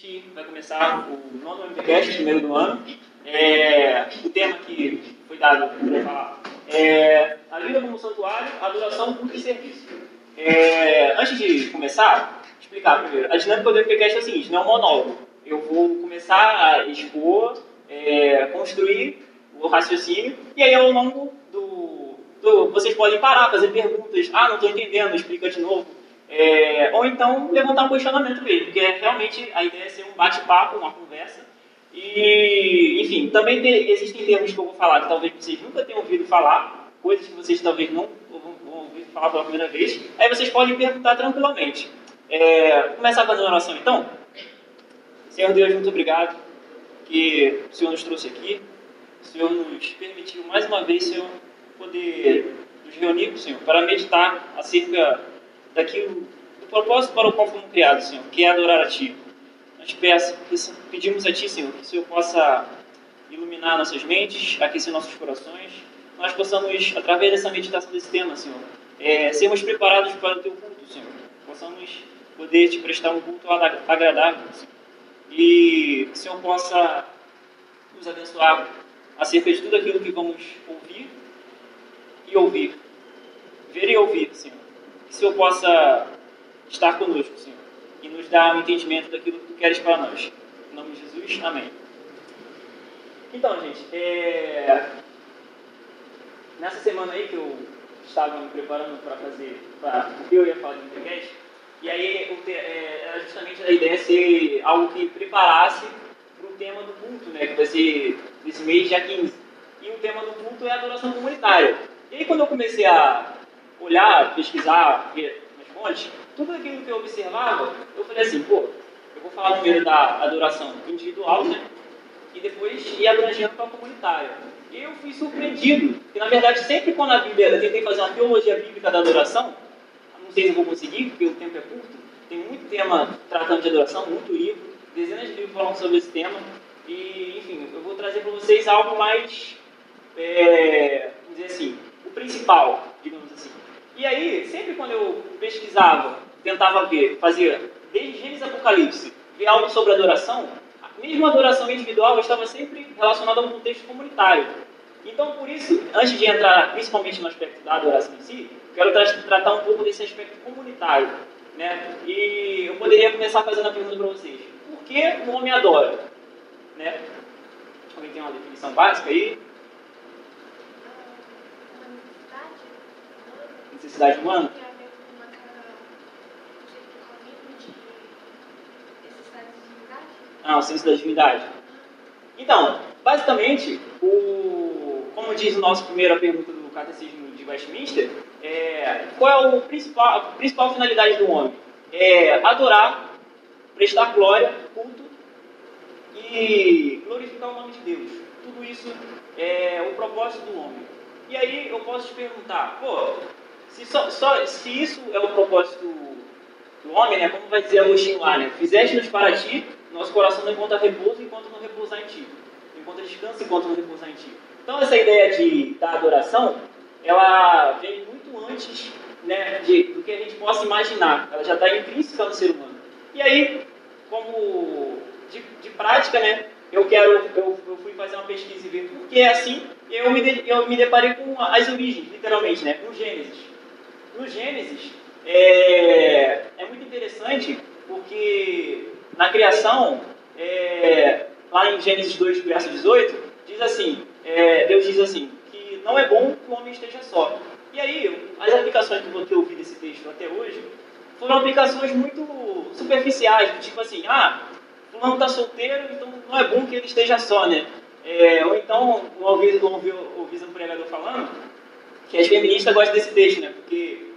gente vai começar o nono MPCast, primeiro do ano. É, o tema que foi dado para falar é a vida como santuário, adoração, culto e serviço. É, antes de começar, explicar primeiro. A dinâmica do MPCast é a seguinte, não é um monólogo. Eu vou começar a expor, é, construir o raciocínio, e aí ao longo do, do... Vocês podem parar, fazer perguntas. Ah, não estou entendendo, explica de novo é, ou então levantar um questionamento mesmo, porque é, realmente a ideia é ser um bate-papo, uma conversa. E, enfim, também tem, existem termos que eu vou falar que talvez vocês nunca tenham ouvido falar, coisas que vocês talvez não vão, vão ouvir falar pela primeira vez. Aí vocês podem perguntar tranquilamente. É, começar fazendo a oração então. Senhor Deus, muito obrigado que o Senhor nos trouxe aqui. O Senhor nos permitiu mais uma vez, Senhor, poder nos reunir, Senhor, para meditar acerca daquilo, do propósito para o qual fomos criados, Senhor, que é adorar a Ti. Nós peço, pedimos a Ti, Senhor, que o Senhor possa iluminar nossas mentes, aquecer nossos corações, nós possamos, através dessa meditação desse tema, Senhor, é, sermos preparados para o Teu culto, Senhor. Possamos poder Te prestar um culto agradável, Senhor. E que o Senhor possa nos abençoar acerca de tudo aquilo que vamos ouvir e ouvir. Ver e ouvir, Senhor que o Senhor possa estar conosco, Senhor, e nos dar um entendimento daquilo que Tu queres para nós. Em nome de Jesus, amém. Então, gente, é... nessa semana aí que eu estava me preparando para fazer, para eu ia falar de internet, e aí é, era justamente a ideia ser algo que preparasse para o tema do culto, né, que vai ser nesse mês, dia 15. E o tema do culto é a adoração comunitária. E aí quando eu comecei a olhar, pesquisar, ver nas fontes, tudo aquilo que eu observava, eu falei assim, pô, eu vou falar primeiro da adoração individual, né? E depois ir abrangendo para a comunitária. E eu fui surpreendido, que na verdade sempre quando a Bíblia, eu tentei fazer uma teologia bíblica da adoração, não sei se vou conseguir, porque o tempo é curto, tem muito tema tratando de adoração, muito livro, dezenas de livros falando sobre esse tema, e enfim, eu vou trazer para vocês algo mais, é, vamos dizer assim, o principal, digamos assim. E aí, sempre quando eu pesquisava, tentava ver, fazia desde Gênesis Apocalipse, ver algo sobre adoração, mesmo a adoração individual estava sempre relacionada a um contexto comunitário. Então, por isso, antes de entrar principalmente no aspecto da adoração em si, quero tra tratar um pouco desse aspecto comunitário. Né? E eu poderia começar fazendo a pergunta para vocês: por que o homem adora? Né? Alguém tem uma definição básica aí? Necessidade humana? Ah, o senso da divindade. Então, basicamente, o, como diz o nosso primeira pergunta do Catecismo de Westminster, é, qual é o principal, a principal finalidade do homem? É adorar, prestar glória, culto e glorificar o nome de Deus. Tudo isso é o propósito do homem. E aí eu posso te perguntar, pô, se, só, só, se isso é o propósito do homem, né, como vai dizer Agostinho lá, né, fizeste-nos para ti, nosso coração não encontra repouso enquanto não repousar em ti. Encontra descanso enquanto não repousar em ti. Então essa ideia de, da adoração, ela vem muito antes né, de, do que a gente possa imaginar. Ela já está intrínseca no ser humano. E aí, como de, de prática, né, eu quero, eu, eu, fui fazer uma pesquisa e ver por que é assim, e eu me, eu me deparei com as origens, literalmente, né, com Gênesis no Gênesis é, é muito interessante porque na criação, é, lá em Gênesis 2, verso 18, diz assim, é, Deus diz assim, que não é bom que o homem esteja só. E aí, as aplicações que eu vou ter ouvido esse texto até hoje foram aplicações muito superficiais, tipo assim, ah, fulano está solteiro, então não é bom que ele esteja só, né? É, ou então, ouvi, ouvi um pregador falando que as feministas gostam desse texto, né? Porque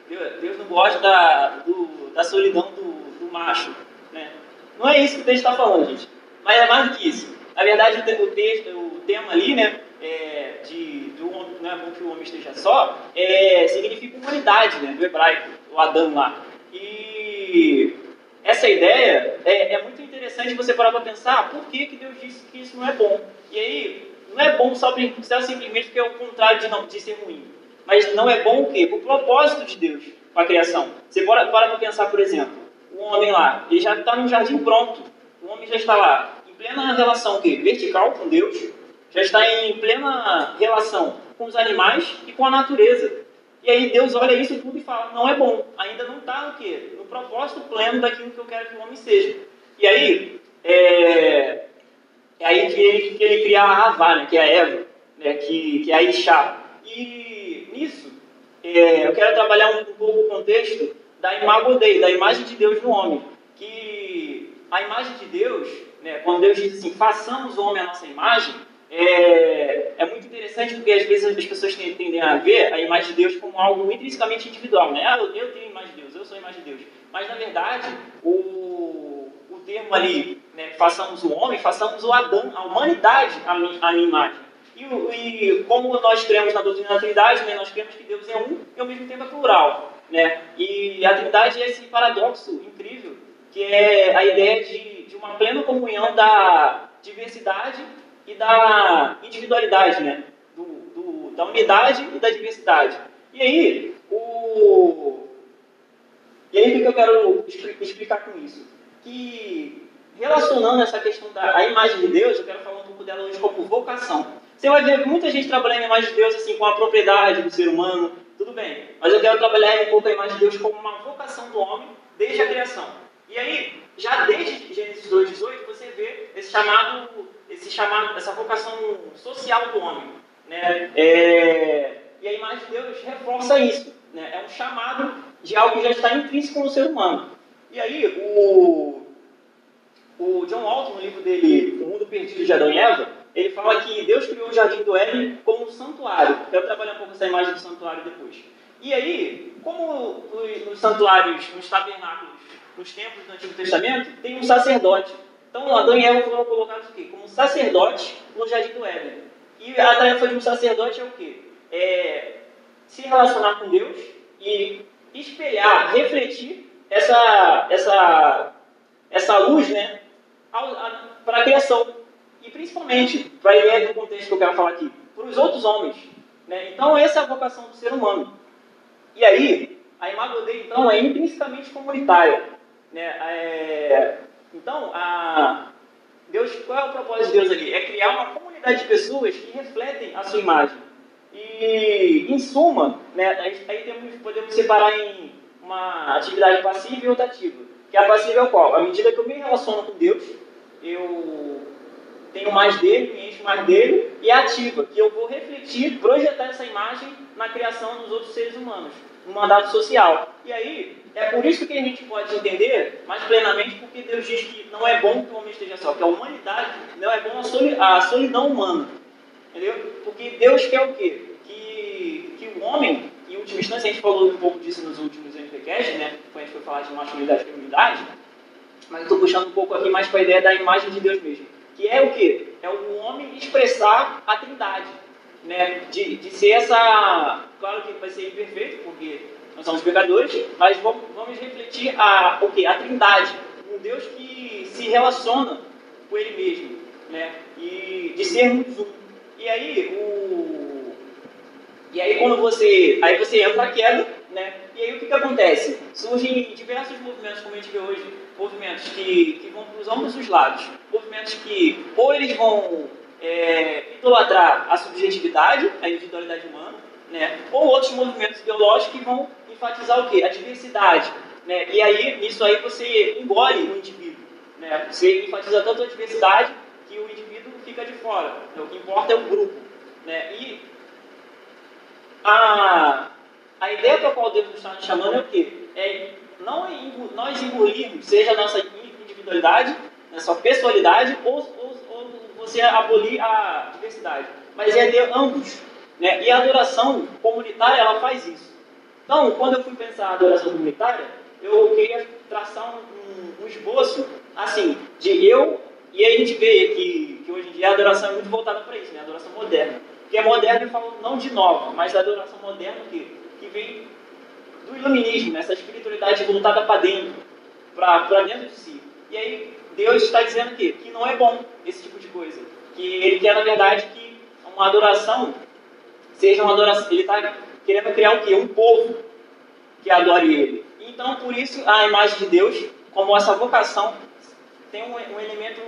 Deus não gosta da, do, da solidão do, do, macho. Né? Não é isso que o texto está falando, gente. Mas é mais do que isso. Na verdade, o, texto, o tema ali, né, é, de do, não é bom que o homem esteja só, é, significa humanidade, né, do hebraico, o Adão lá. E essa ideia é, é muito interessante você parar para pensar por que, que Deus disse que isso não é bom. E aí, não é bom só, simplesmente porque é o contrário de, não, de ser ruim. Mas não é bom o quê? O propósito de Deus com a criação. Você para para pensar, por exemplo, um homem lá, ele já está no jardim pronto. o homem já está lá em plena relação que vertical com Deus, já está em plena relação com os animais e com a natureza. E aí Deus olha isso tudo e fala, não é bom, ainda não está no quê? No propósito pleno daquilo que eu quero que o homem seja. E aí, é, é aí que ele, que ele cria a Havá, né, que é a Eva, né, que, que é a Ixá. E nisso, é, eu quero trabalhar um, um pouco o contexto da imago Dei, da imagem de Deus no homem. Que a imagem de Deus, né, quando Deus diz assim, façamos o homem a nossa imagem, é, é, muito interessante porque às vezes as pessoas tendem a ver a imagem de Deus como algo intrinsecamente individual. Né? Ah, eu, eu tenho a imagem de Deus, eu sou a imagem de Deus. Mas na verdade, o, o termo ali, né, façamos o homem, façamos o Adão, a humanidade a, a minha imagem. E, e, como nós cremos na doutrina da Trindade, né, nós cremos que Deus é um e ao mesmo tempo é plural. Né? E a Trindade é esse paradoxo incrível, que é a ideia de, de uma plena comunhão da diversidade e da individualidade, né? Do, do, da unidade e da diversidade. E aí, o... e aí o que eu quero explicar com isso? Que relacionando essa questão da a imagem de Deus, eu quero falar um pouco dela hoje como vocação. Você vai ver muita gente trabalhando a imagem de Deus assim com a propriedade do ser humano, tudo bem. Mas eu quero trabalhar um pouco a imagem de Deus como uma vocação do homem desde a criação. E aí, já desde Gênesis 2:18, você vê esse chamado, esse chamado, essa vocação social do homem, né? É, e a imagem de Deus reforça isso, né? É um chamado de algo que já está intrínseco no ser humano. E aí, o, o John Walton, no livro dele, O Mundo Perdido de Adão e Eva, ele fala que Deus criou o jardim do Éden como um santuário. Eu quero trabalhar um pouco essa imagem do santuário depois. E aí, como nos santuários, nos tabernáculos, nos templos do Antigo Testamento, tem um sacerdote. Então, Adão e Eva foram colocados o quê? como sacerdote no jardim do Éden. E a tarefa de um sacerdote é o quê? É se relacionar com Deus e espelhar, refletir essa, essa, essa luz né, para a criação e principalmente, a ideia do contexto que eu quero falar aqui, para os outros homens. Né? Então, essa é a vocação do ser humano. E aí, a imagem dele, então, é intrinsecamente comunitária. Né? É... Então, a... Deus, qual é o propósito de Deus ali? É criar uma comunidade de pessoas que refletem a sua imagem. E, em suma, né, aí temos, podemos separar em uma atividade passiva e outra ativa. Que a passiva é o qual? À medida que eu me relaciono com Deus, eu tenho mais dele, me encho mais dele, e ativa, que eu vou refletir, projetar essa imagem na criação dos outros seres humanos, no mandato social. E aí, é por isso que a gente pode entender mais plenamente porque Deus diz que não é bom que o homem esteja só, que a humanidade não é bom a solidão humana. Entendeu? Porque Deus quer o quê? Que, que o homem, em última instância, a gente falou um pouco disso nos últimos MPCast, né? Quando a gente foi falar de masculinidade e feminilidade, mas estou puxando um pouco aqui mais para a ideia da imagem de Deus mesmo que é o que? É o homem expressar a trindade. Né? De, de ser essa. Claro que vai ser imperfeito, porque nós somos pecadores, mas vamos, vamos refletir a, o que? A trindade. Um Deus que se relaciona com Ele mesmo. Né? E de sermos um. E aí, o. E aí quando você. Aí você entra na queda, né? E aí o que, que acontece? Surgem diversos movimentos, como a gente vê hoje, movimentos que, que vão para os ambos os lados. Movimentos que ou eles vão é, idolatrar a subjetividade, a individualidade humana, né? ou outros movimentos ideológicos que vão enfatizar o quê? A diversidade. Né? E aí, nisso aí, você engole o indivíduo. Né? Você enfatiza tanto a diversidade que o indivíduo fica de fora. Né? O que importa é o grupo. Né? E a, a ideia para qual Deus está nos chamando é o quê? É não nós engolirmos, seja a nossa individualidade, nossa pessoalidade, ou, ou, ou você abolir a diversidade. Mas é de ambos. Né? E a adoração comunitária, ela faz isso. Então, quando eu fui pensar a adoração comunitária, eu queria traçar um, um, esboço, assim, de eu, e aí a gente vê que, que hoje em dia a adoração é muito voltada para isso, né? a adoração moderna. Que é moderna, eu falo não de nova, mas a adoração moderna que, que vem do iluminismo, essa espiritualidade voltada para dentro, para dentro de si. E aí Deus está dizendo que, que não é bom esse tipo de coisa. Que ele quer, na verdade, que uma adoração seja uma adoração. Ele está querendo criar o quê? Um povo que adore ele. Então, por isso, a imagem de Deus, como essa vocação, tem um, um elemento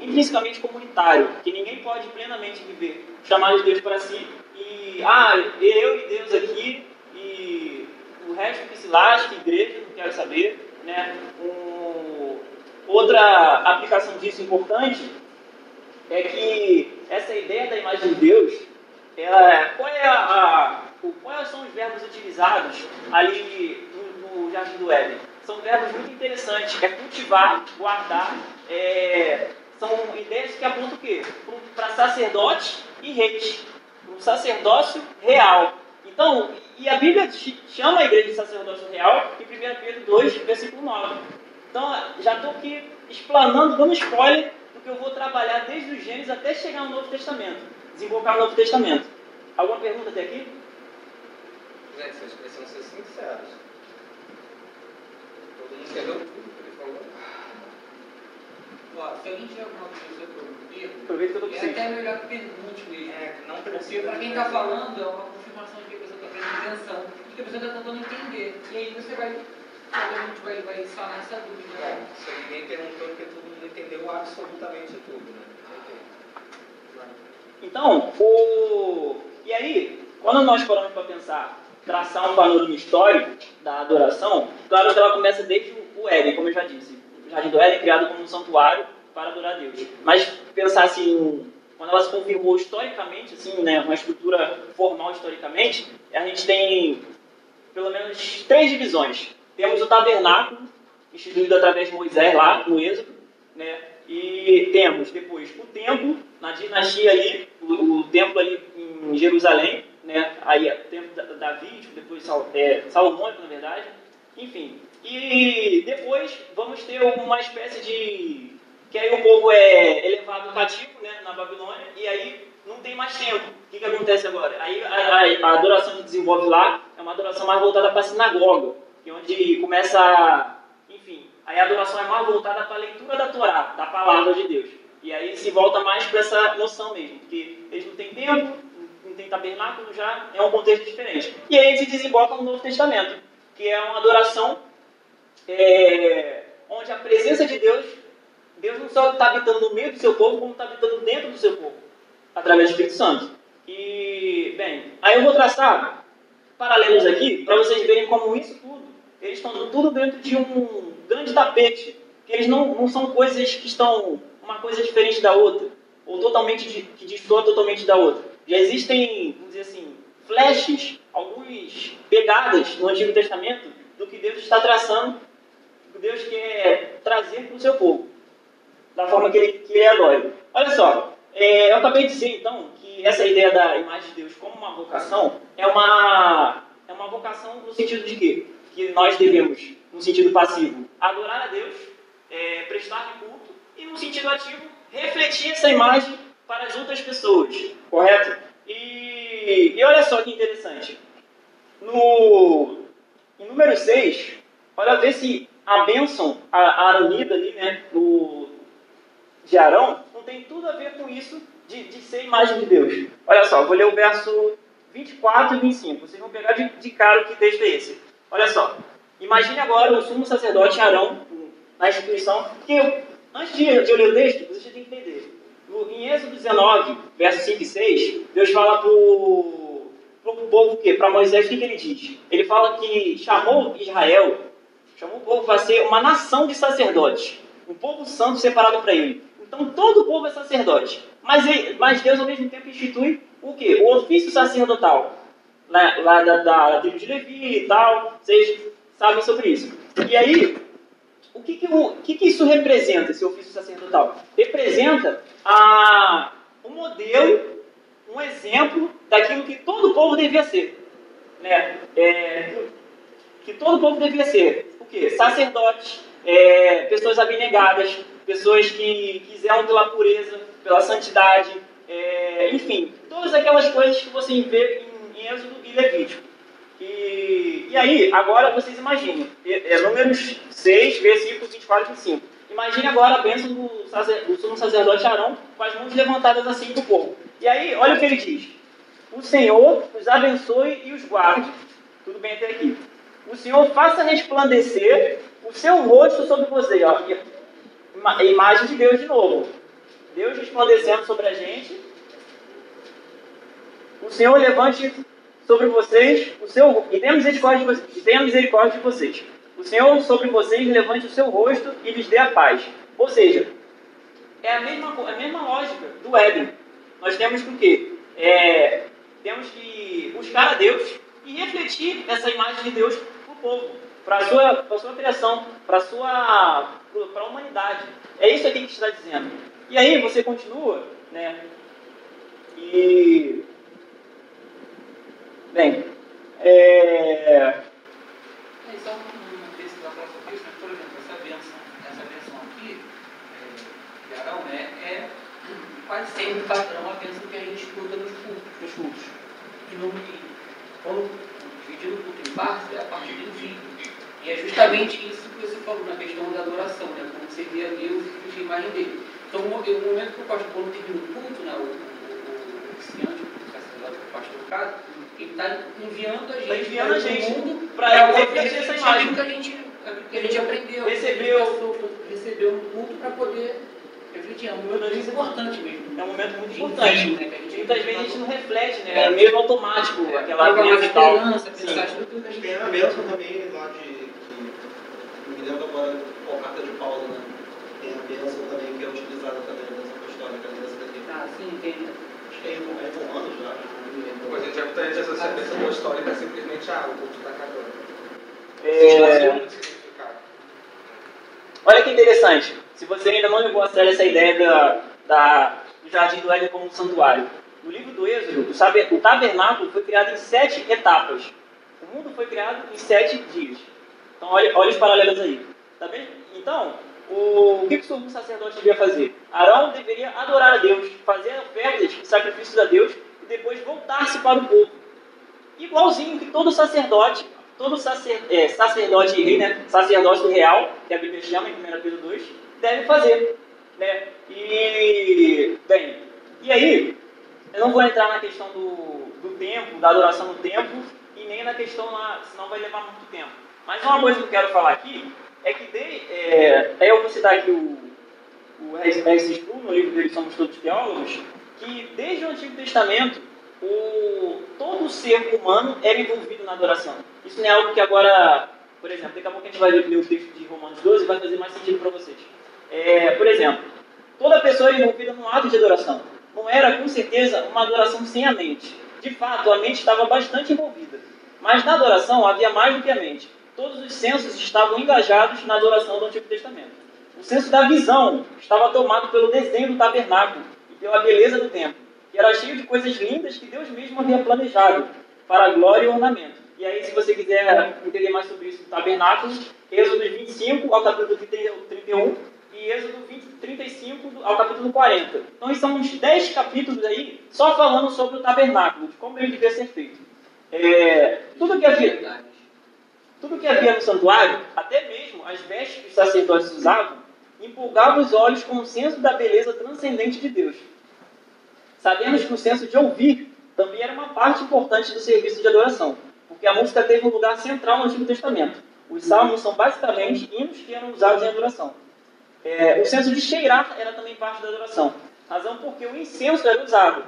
intrinsecamente comunitário, que ninguém pode plenamente viver, chamar de Deus para si, e, ah, eu e Deus aqui, resto que se lasque, igreja, não quero saber, né? Um, outra aplicação disso importante é que essa ideia da imagem de Deus, ela, qual é a, a quais são os verbos utilizados ali no, no Jardim do Éden? São verbos muito interessantes. É cultivar, guardar. É, são ideias que apontam o quê? Para sacerdote e reis. Um sacerdócio real. Então, e a Bíblia chama a igreja de sacerdócio real em 1 Pedro 2, versículo 9. Então, já estou aqui explanando, dando spoiler do que eu vou trabalhar desde o Gênesis até chegar no Novo Testamento. Desembocar no Novo Testamento. Alguma pergunta até aqui? Gente, vocês precisam ser sinceros. Todo mundo entendeu tudo que ele falou? Ó, se alguém tiver alguma coisa sobre o termo, Aproveita que eu tô é até melhor que pergunte mesmo. É, não Porque precisa. para quem está falando, é uma confirmação de que a pessoa está prestando atenção e que a pessoa está tentando entender. E aí você vai, obviamente, vai, vai sanar essa dúvida. É, se ninguém perguntou, porque todo mundo entendeu absolutamente tudo, né? Então, o... e aí, quando nós paramos para pensar, traçar um panorama histórico da adoração, claro que ela começa desde o Éden, como eu já disse. O Jardim do Éden é criado como um santuário para adorar a Deus. Mas pensar assim, quando ela se confirmou historicamente, assim, né, uma estrutura formal historicamente, a gente tem pelo menos três divisões. Temos o tabernáculo, instituído através de Moisés lá no Êxodo, né? E temos depois o templo, na dinastia ali, o, o templo ali em Jerusalém, né? Aí o templo da- Davídico, depois Sal, é, Salomônico, na verdade. Enfim. E depois vamos ter uma espécie de. Que aí o povo é elevado cativo né, na Babilônia, e aí não tem mais tempo. O que, que acontece agora? Aí a, a- a adoração que desenvolve lá é uma adoração mais voltada para a sinagoga, que é onde começa a. Enfim, aí a adoração é mais voltada para a leitura da Torá, da palavra de Deus. E aí se volta mais para essa noção mesmo, porque eles não têm tempo, não tem tabernáculo já, é um contexto diferente. E aí se desemboca no Novo Testamento, que é uma adoração é, onde a presença de Deus, Deus não só está habitando no meio do seu povo, como está habitando dentro do seu povo, através do Espírito Santo. E, bem, aí eu vou traçar paralelos aqui, para vocês verem como isso tudo, eles estão tudo dentro de um grande tapete, que eles não, não são coisas que estão uma coisa diferente da outra, ou totalmente de, que destoa totalmente da outra. Já existem, vamos dizer assim, flashes, algumas pegadas no Antigo Testamento do que Deus está traçando, do que Deus quer trazer para o seu povo, da forma que ele, que ele adora. Olha só, é, eu acabei de dizer então que essa ideia da imagem de Deus como uma vocação é uma, é uma vocação no sentido de quê? Que nós devemos, no sentido passivo, adorar a Deus, é, prestar culto, e no sentido ativo, refletir essa imagem para as outras pessoas, correto? E, e olha só que interessante. No, em número 6, olha ver se a bênção, a, a aronida ali, né, no, de Arão, não tem tudo a ver com isso de, de ser imagem de Deus. Olha só, vou ler o verso 24 e 25. Vocês vão pegar de, de cara o que texto é esse. Olha só. Imagine agora o sumo sacerdote Arão na instituição. Que eu, antes de, de eu ler o texto, vocês têm que entender. No, em Êxodo 19, versos 5 e 6, Deus fala para o povo o quê? Para Moisés, o que, que ele diz? Ele fala que chamou Israel, chamou o povo para ser uma nação de sacerdotes. Um povo santo separado para ele. Então todo o povo é sacerdote. Mas, mas Deus ao mesmo tempo institui o quê? O ofício sacerdotal. Lá, lá da, da, da tribo de Levi e tal. Vocês sabem sobre isso. E aí, o que, que, o, o que, que isso representa, esse ofício sacerdotal? Representa a, um modelo, um exemplo daquilo que todo povo devia ser. Né? É, que todo povo devia ser. O quê? Sacerdotes, é, pessoas abnegadas, pessoas que, que zelam pela pureza, pela santidade, é, enfim, todas aquelas coisas que você vê em, em Êxodo e Levítico. E, e aí, agora vocês imaginem, é, é, números 6, versículos 24 e 25. Imagine agora a bênção do, sacer- do sumo sacerdote Arão com as mãos levantadas assim para o povo. E aí, olha o que ele diz. O Senhor os abençoe e os guarde. Tudo bem até aqui. O Senhor faça resplandecer o seu rosto sobre você. Ó. ima- imagem de Deus de novo. Deus resplandecendo sobre a gente. O Senhor levante sobre vocês o seu e tenha misericórdia de vocês. Tenha misericórdia de vocês. O Senhor sobre vocês levante o seu rosto e lhes dê a paz. Ou seja, é a mesma, co- a mesma lógica do Éden. Nós temos que o quê? É, temos que buscar a Deus e refletir essa imagem de Deus para o povo, para a sua, sua criação, para a sua para a humanidade. É isso aqui que está dizendo. E aí você continua, né? E bem, é, É só um texto da própria Cristo, por exemplo, essa benção, essa benção aqui, é, de Arão, é, é quase sempre padrão a benção que a gente escuta nos cultos. os cultos. E no, quando dividir o culto em partes, é a partir do fim. E é justamente isso que você falou na questão da adoração, né? Como você vê a Deus e refletir a imagem dele. Então, o mo- o momento que o pastor, quando termina o culto, né? O, o, o oficiante, o sacerdote, o pastor, caso, ele está enviando a gente, Tá enviando a para o gente mundo poder refletir essa imagem. que a gente, que a gente aprendeu, Recebeu. a passou, recebeu no culto para poder refletir. É um momento muito importante mesmo. É um momento muito importante. né, que a gente- Muitas vezes a gente não reflete, né? É meio automático aquela crença e tal. esperança, Sim. pensar tudo aquilo que a gente Tem a bênção também lá de. Lembro agora qual carta de Paulo, né? Tem a bênção também que é utilizada também na bênção apostólica dessa daqui. Ah, sim, tem. Acho que é em é já. não me lembro. Pois a gente aprende essa sequência apostólica simplesmente, ah, o culto está acabando. É. Olha que interessante. Se você ainda não levou a sério essa ideia da, da- do Jardim do Éden como um santuário. No livro do Êxodo, o tabernáculo foi criado em sete etapas. O mundo foi criado em sete dias. Então, olha, olha os paralelos aí. Tá bem? Então, o, o que, que o sumo sacerdote devia fazer? Arão deveria adorar a Deus, fazer ofertas sacrifícios a Deus e depois voltar-se para o povo. Igualzinho que todo sacerdote, todo sacer, é, sacerdote rei, né? Sacerdócio real, que a Bíblia chama em 1 Pedro 2, deve fazer. Né? E, bem, e aí, eu não vou entrar na questão do, do tempo, da adoração no tempo, e nem na questão lá, senão vai levar muito tempo. Mas uma coisa que eu quero falar aqui é que, de, é, aí eu vou citar aqui o, o R.S. Sproul, no livro dele Somos Todos Teólogos, que desde o Antigo Testamento, o, todo ser humano era envolvido na adoração. Isso não é algo que agora, por exemplo, daqui a pouco a gente vai ler o texto de Romanos 12 e vai fazer mais sentido para vocês. É, por exemplo, toda pessoa era envolvida num ato de adoração. Não era, com certeza, uma adoração sem a mente. De fato, a mente estava bastante envolvida. Mas na adoração havia mais do que a mente. Todos os sensos estavam engajados na adoração do Antigo Testamento. O senso da visão estava tomado pelo desenho do tabernáculo e pela beleza do templo, que era cheio de coisas lindas que Deus mesmo havia planejado para glória e o ornamento. E aí, se você quiser entender mais sobre isso do tabernáculo, Êxodo 25 ao capítulo 31 e Êxodo 20, 35 ao capítulo 40. Então, são uns 10 capítulos aí só falando sobre o tabernáculo, de como ele devia ser feito. É, tudo que havia, tudo que havia no santuário, até mesmo as vestes que os sacerdotes usavam, empolgava os olhos com o senso da beleza transcendente de Deus. Sabemos que o senso de ouvir também era uma parte importante do serviço de adoração, porque a música teve um lugar central no Antigo Testamento. Os salmos são basicamente hinos que eram usados em adoração. É, o senso de cheirar era também parte da adoração, razão porque o incenso era usado.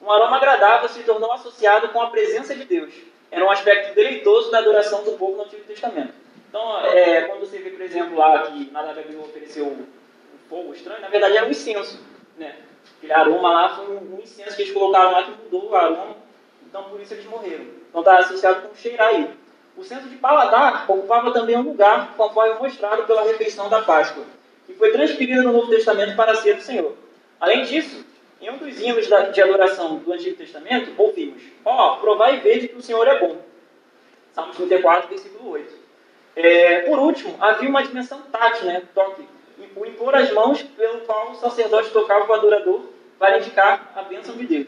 Um aroma agradável se tornou associado com a presença de Deus. Era um aspecto deleitoso da adoração do povo no Antigo Testamento. Então, é, quando você vê, por exemplo, lá que Nadab Abiú ofereceu um fogo estranho, na verdade era um incenso. Né? Aquele aroma lá foi um, um incenso que eles colocaram lá que mudou o aroma, então por isso eles morreram. Então está associado com cheirar aí. O senso de paladar ocupava também um lugar, conforme mostrado pela refeição da Páscoa, que foi transferida no Novo Testamento para ser do Senhor. Além disso, em um dos hinos de adoração do Antigo Testamento, ouvimos: Ó, provai e vede que o Senhor é bom. Salmos 34, versículo 8. É, por último, havia uma dimensão tátil, né, toque, o impor as mãos pelo qual o sacerdote tocava o adorador para indicar a bênção de Deus.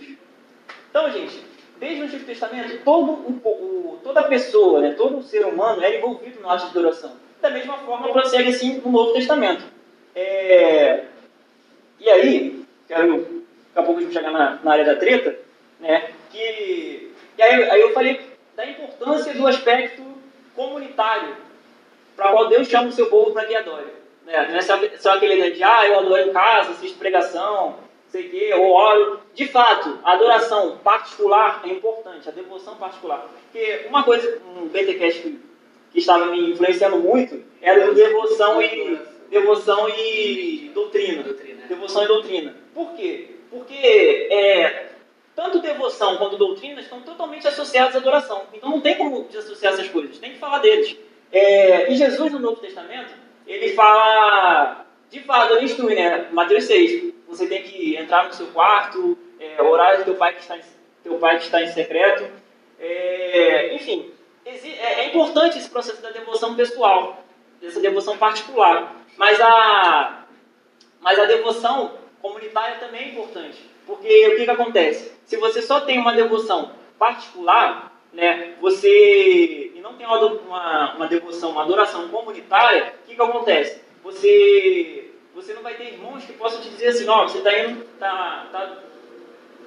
Então, gente, desde o Antigo Testamento, todo o, o- toda pessoa, né, todo ser humano era envolvido no ato de adoração. Da mesma forma, prossegue assim no Novo Testamento. É, e aí, quero, daqui a pouco a gente chegar na, na área da treta, né, que, e aí, aí eu falei da importância do aspecto comunitário para qual Deus chama o seu povo para que adore. Né? Não é só, só aquele de, ah, eu adoro em casa, assisto pregação, sei o quê, ou oro. De fato, a adoração particular é importante, a devoção particular. Porque uma coisa, um BTcast que, que estava me influenciando muito, era devoção e, devoção e doutrina. Doutrina. Devoção e doutrina. Por quê? Porque é, tanto devoção quanto doutrina estão totalmente associados à adoração. Então não tem como desassociar essas coisas, tem que falar deles. É, e Jesus, no Novo Testamento, ele fala, de fato, ele instrui, né? Mateus 6, você tem que entrar no seu quarto, é, orar de teu pai que está em, teu pai que está em secreto. É, enfim, é, é importante esse processo da devoção pessoal, dessa devoção particular. Mas a, mas a devoção comunitária também é importante. Porque o que, que acontece? Se você só tem uma devoção particular, né, você e não tem uma, uma, devoção, uma adoração comunitária, o que, que acontece? Você, você não vai ter irmãos que possam te dizer assim, ó, você está indo, tá, tá,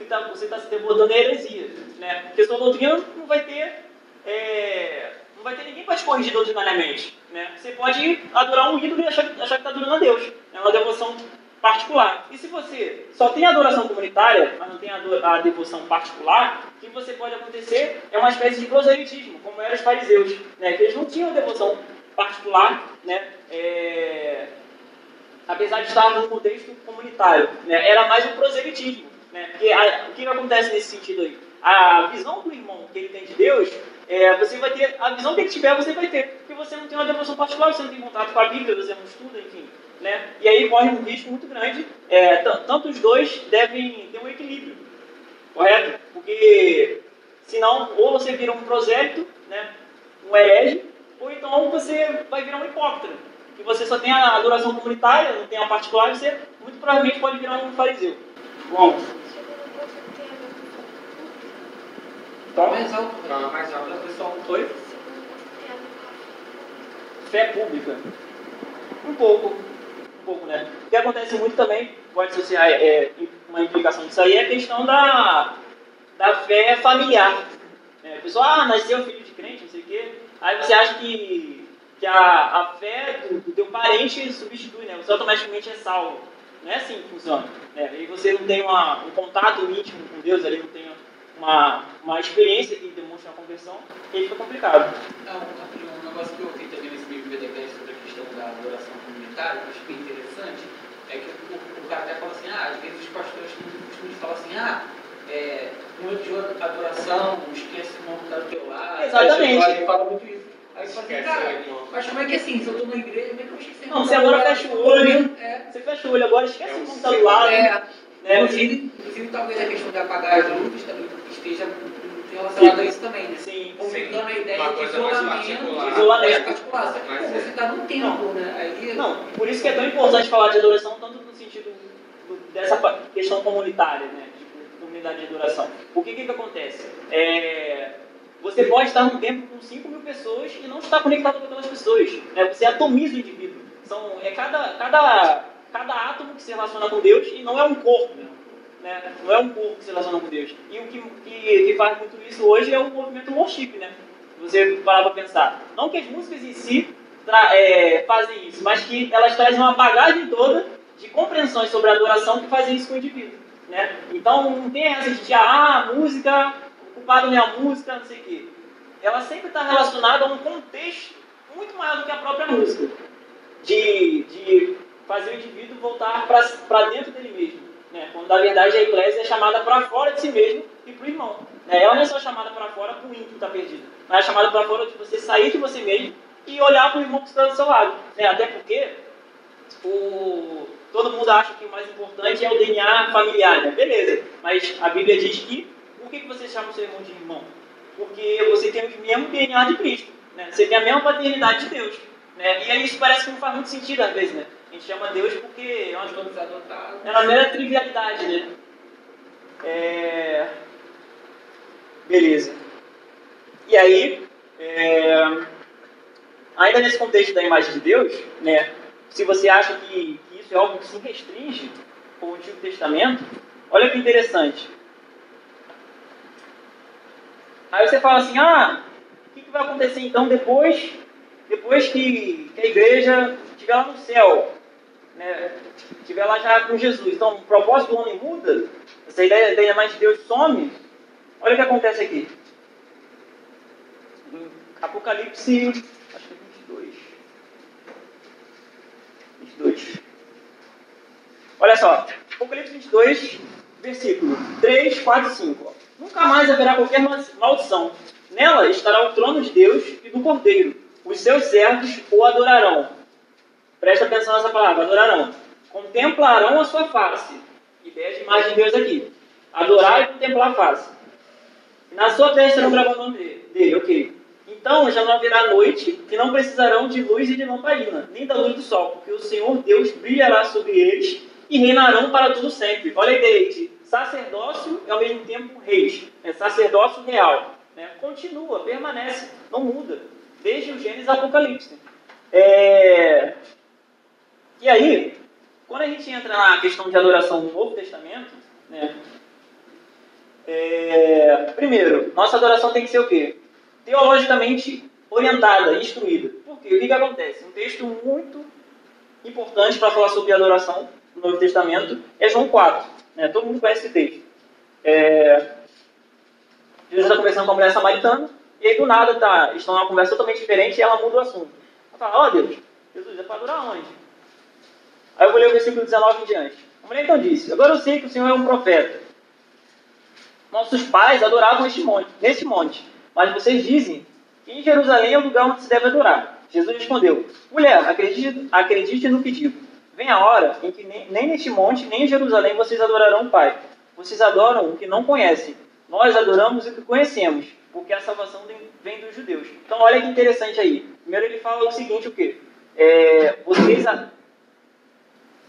tá, você está se devotando a heresia, né? Porque sua doutrina não vai ter, é, não vai ter ninguém para te corrigir doutrinariamente, né? Você pode adorar um ídolo e achar, achar que está adorando a Deus, é uma devoção particular. E se você só tem adoração comunitária, mas não tem a, devoção particular, o que você pode acontecer é uma espécie de proselitismo, como eram os fariseus, né? que eles não tinham devoção particular, né? É... apesar de estar no contexto comunitário. Né? Era mais um proselitismo. Né? Porque a, o que acontece nesse sentido aí? A visão do irmão que ele tem de Deus, é, você vai ter, a visão que ele tiver, você vai ter. Porque você não tem uma devoção particular, você não tem contato com a Bíblia, você não estuda, enfim. Né? E aí corre um risco muito grande. É, tanto os dois devem ter um equilíbrio, correto? Porque senão, ou você vira um prosélito, né? um herege, ou então você vai virar um hipócrita. E você só tem a adoração comunitária, não tem a particular, você muito provavelmente pode virar um fariseu. Bom. Então, mais alto, mais alto, pessoal. Foi? Fé pública. Um pouco pouco, né? O que acontece muito também, pode associar é, uma implicação disso aí, é a questão da, da fé familiar. É, a pessoa, ah, nasceu filho de crente, não sei o quê. Aí você acha que, que a, a fé do, do teu parente substitui, né? Você automaticamente é salvo. Não é assim que funciona. Né? E você não tem uma, um contato íntimo com Deus ali, não tem uma, uma experiência que demonstra uma conversão, aí fica complicado. Não, um negócio que eu ouvi também nesse livro BDK sobre a questão da adoração comunitária, que eu acho bem interessante, é que o, o cara até fala assim, ah, às vezes os pastores costumam falar assim, ah, é, momento de adoração, esquece o nome do teu lado. Exatamente. Ele fala muito isso. Aí você fala assim, cara, mas como é que assim, se eu estou na igreja, como é que eu esqueci Não, você agora fecha o olho, é. você fecha o olho agora, esquece é o nome do lado. É. Né? Inclusive, inclusive, talvez a questão de apagar as luzes esteja relacionado a isso também, né? Sim. Fomentando a ideia de isolamento, de isolamento. particular. Só que você está num tempo, né? Aí... Não, por isso que é tão importante falar de adoração, tanto no sentido do, dessa questão comunitária, né? De comunidade de adoração. O que que, que acontece? É, você pode estar num tempo com 5 mil pessoas e não estar conectado com aquelas pessoas. Né? Você atomiza o indivíduo. São, é cada, cada, cada átomo que se relaciona com Deus e não é um corpo. Né? Né? Não é um corpo que se relaciona com Deus. E o que, que, que faz muito isso hoje é o movimento worship, né? Você parar para pensar. Não que as músicas em si é, fazem isso, mas que elas trazem uma bagagem toda de compreensões sobre a adoração que fazem isso com o indivíduo. Né? Então não tem essa de ah, música, o culpado não é a música, não sei o quê. Ela sempre está relacionada a um contexto muito maior do que a própria música. De, de fazer o indivíduo voltar para dentro dele mesmo. Né? Quando na verdade a eclésia é chamada para fora de si mesmo e para o irmão. Né? Ela não é só chamada para fora para o ímpio que está perdido, mas é chamada para fora de você sair de você mesmo e olhar para o irmão que está do seu lado. Né? Até porque o... todo mundo acha que o mais importante é o DNA familiar. Né? Beleza, mas a Bíblia diz que por que, que você chama o seu irmão de irmão? Porque você tem o mesmo DNA de Cristo. Né? Você tem a mesma paternidade de Deus. Né? E aí isso parece que não faz muito sentido às vezes, né? A gente chama Deus porque é uma. É uma mera trivialidade, né? É... Beleza. E aí, é... ainda nesse contexto da imagem de Deus, né? Se você acha que, que isso é algo que se restringe com o Antigo Testamento, olha que interessante. Aí você fala assim, ah, o que, que vai acontecer então depois depois que, que a igreja estiver lá no céu, né, lá já com Jesus, então o propósito do homem muda, essa ideia, ideia mais de Deus some, olha o que acontece aqui. Apocalipse, acho que é 22. 22. Olha só, Apocalipse 22, versículo 3, 4 e 5. Nunca mais haverá qualquer maldição. Nela estará o trono de Deus e do Cordeiro. Os seus servos o adorarão. Presta atenção nessa palavra, adorarão. Contemplarão a sua face. Ideia de imagem de Deus aqui. Adorar e contemplar a face. Na sua testa não grava o nome dele, ok. Então já não haverá noite e não precisarão de luz e de lamparina, nem da luz do sol, porque o Senhor Deus brilhará sobre eles e reinarão para tudo sempre. Olha a ideia de sacerdócio e ao mesmo tempo reis. É sacerdócio real. Né? Continua, permanece, não muda. Desde o Gênesis Apocalipse. É... E aí, quando a gente entra na questão de adoração no Novo Testamento, né? É... primeiro, nossa adoração tem que ser o quê? Teologicamente orientada, instruída. Por quê? O que, que acontece? Um texto muito importante para falar sobre adoração no Novo Testamento é João 4. Né? Todo mundo conhece esse texto. É... Jesus está conversando com a mulher samaritana, e aí do nada tá, estão numa conversa totalmente diferente e ela muda o assunto. Ela fala, ó oh, Deus, Jesus, é para adorar onde? Aí eu vou ler o versículo 19 em diante. A mulher então disse, agora eu sei que o Senhor é um profeta. Nossos pais adoravam este monte, nesse monte, mas vocês dizem que em Jerusalém é o lugar onde se deve adorar. Jesus respondeu, mulher, acredite, acredite no que digo. Vem a hora em que nem, nem neste monte, nem em Jerusalém vocês adorarão o Pai. Vocês adoram o que não conhecem. Nós adoramos o que conhecemos, porque a salvação vem dos judeus. Então, olha que interessante aí. Primeiro ele fala o seguinte, o quê? É, vocês...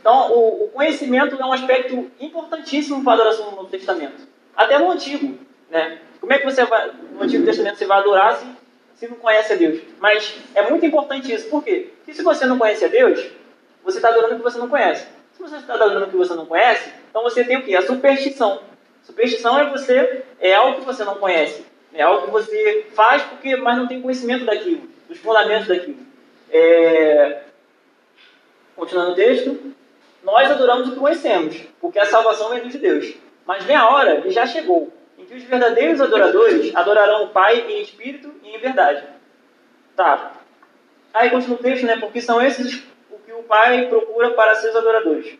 Então, o, o, conhecimento é um aspecto importantíssimo para a adoração no Novo Testamento. Até no Antigo, né? Como é que você vai... No Antigo Testamento você vai adorar se, se não conhece a Deus? Mas é muito importante isso. Por quê? Porque se você não conhece a Deus, você está adorando o que você não conhece. Se você está adorando o que você não conhece, então você tem o que? A superstição. Superstição é você é algo que você não conhece, é algo que você faz porque mas não tem conhecimento daquilo, dos fundamentos daquilo. É... Continuando o texto, nós adoramos o que conhecemos, porque a salvação vem dos Deus. Mas vem a hora e já chegou em que os verdadeiros adoradores adorarão o Pai em espírito e em verdade. Tá. Aí continua o texto, né? Porque são esses que o Pai procura para seus adoradores.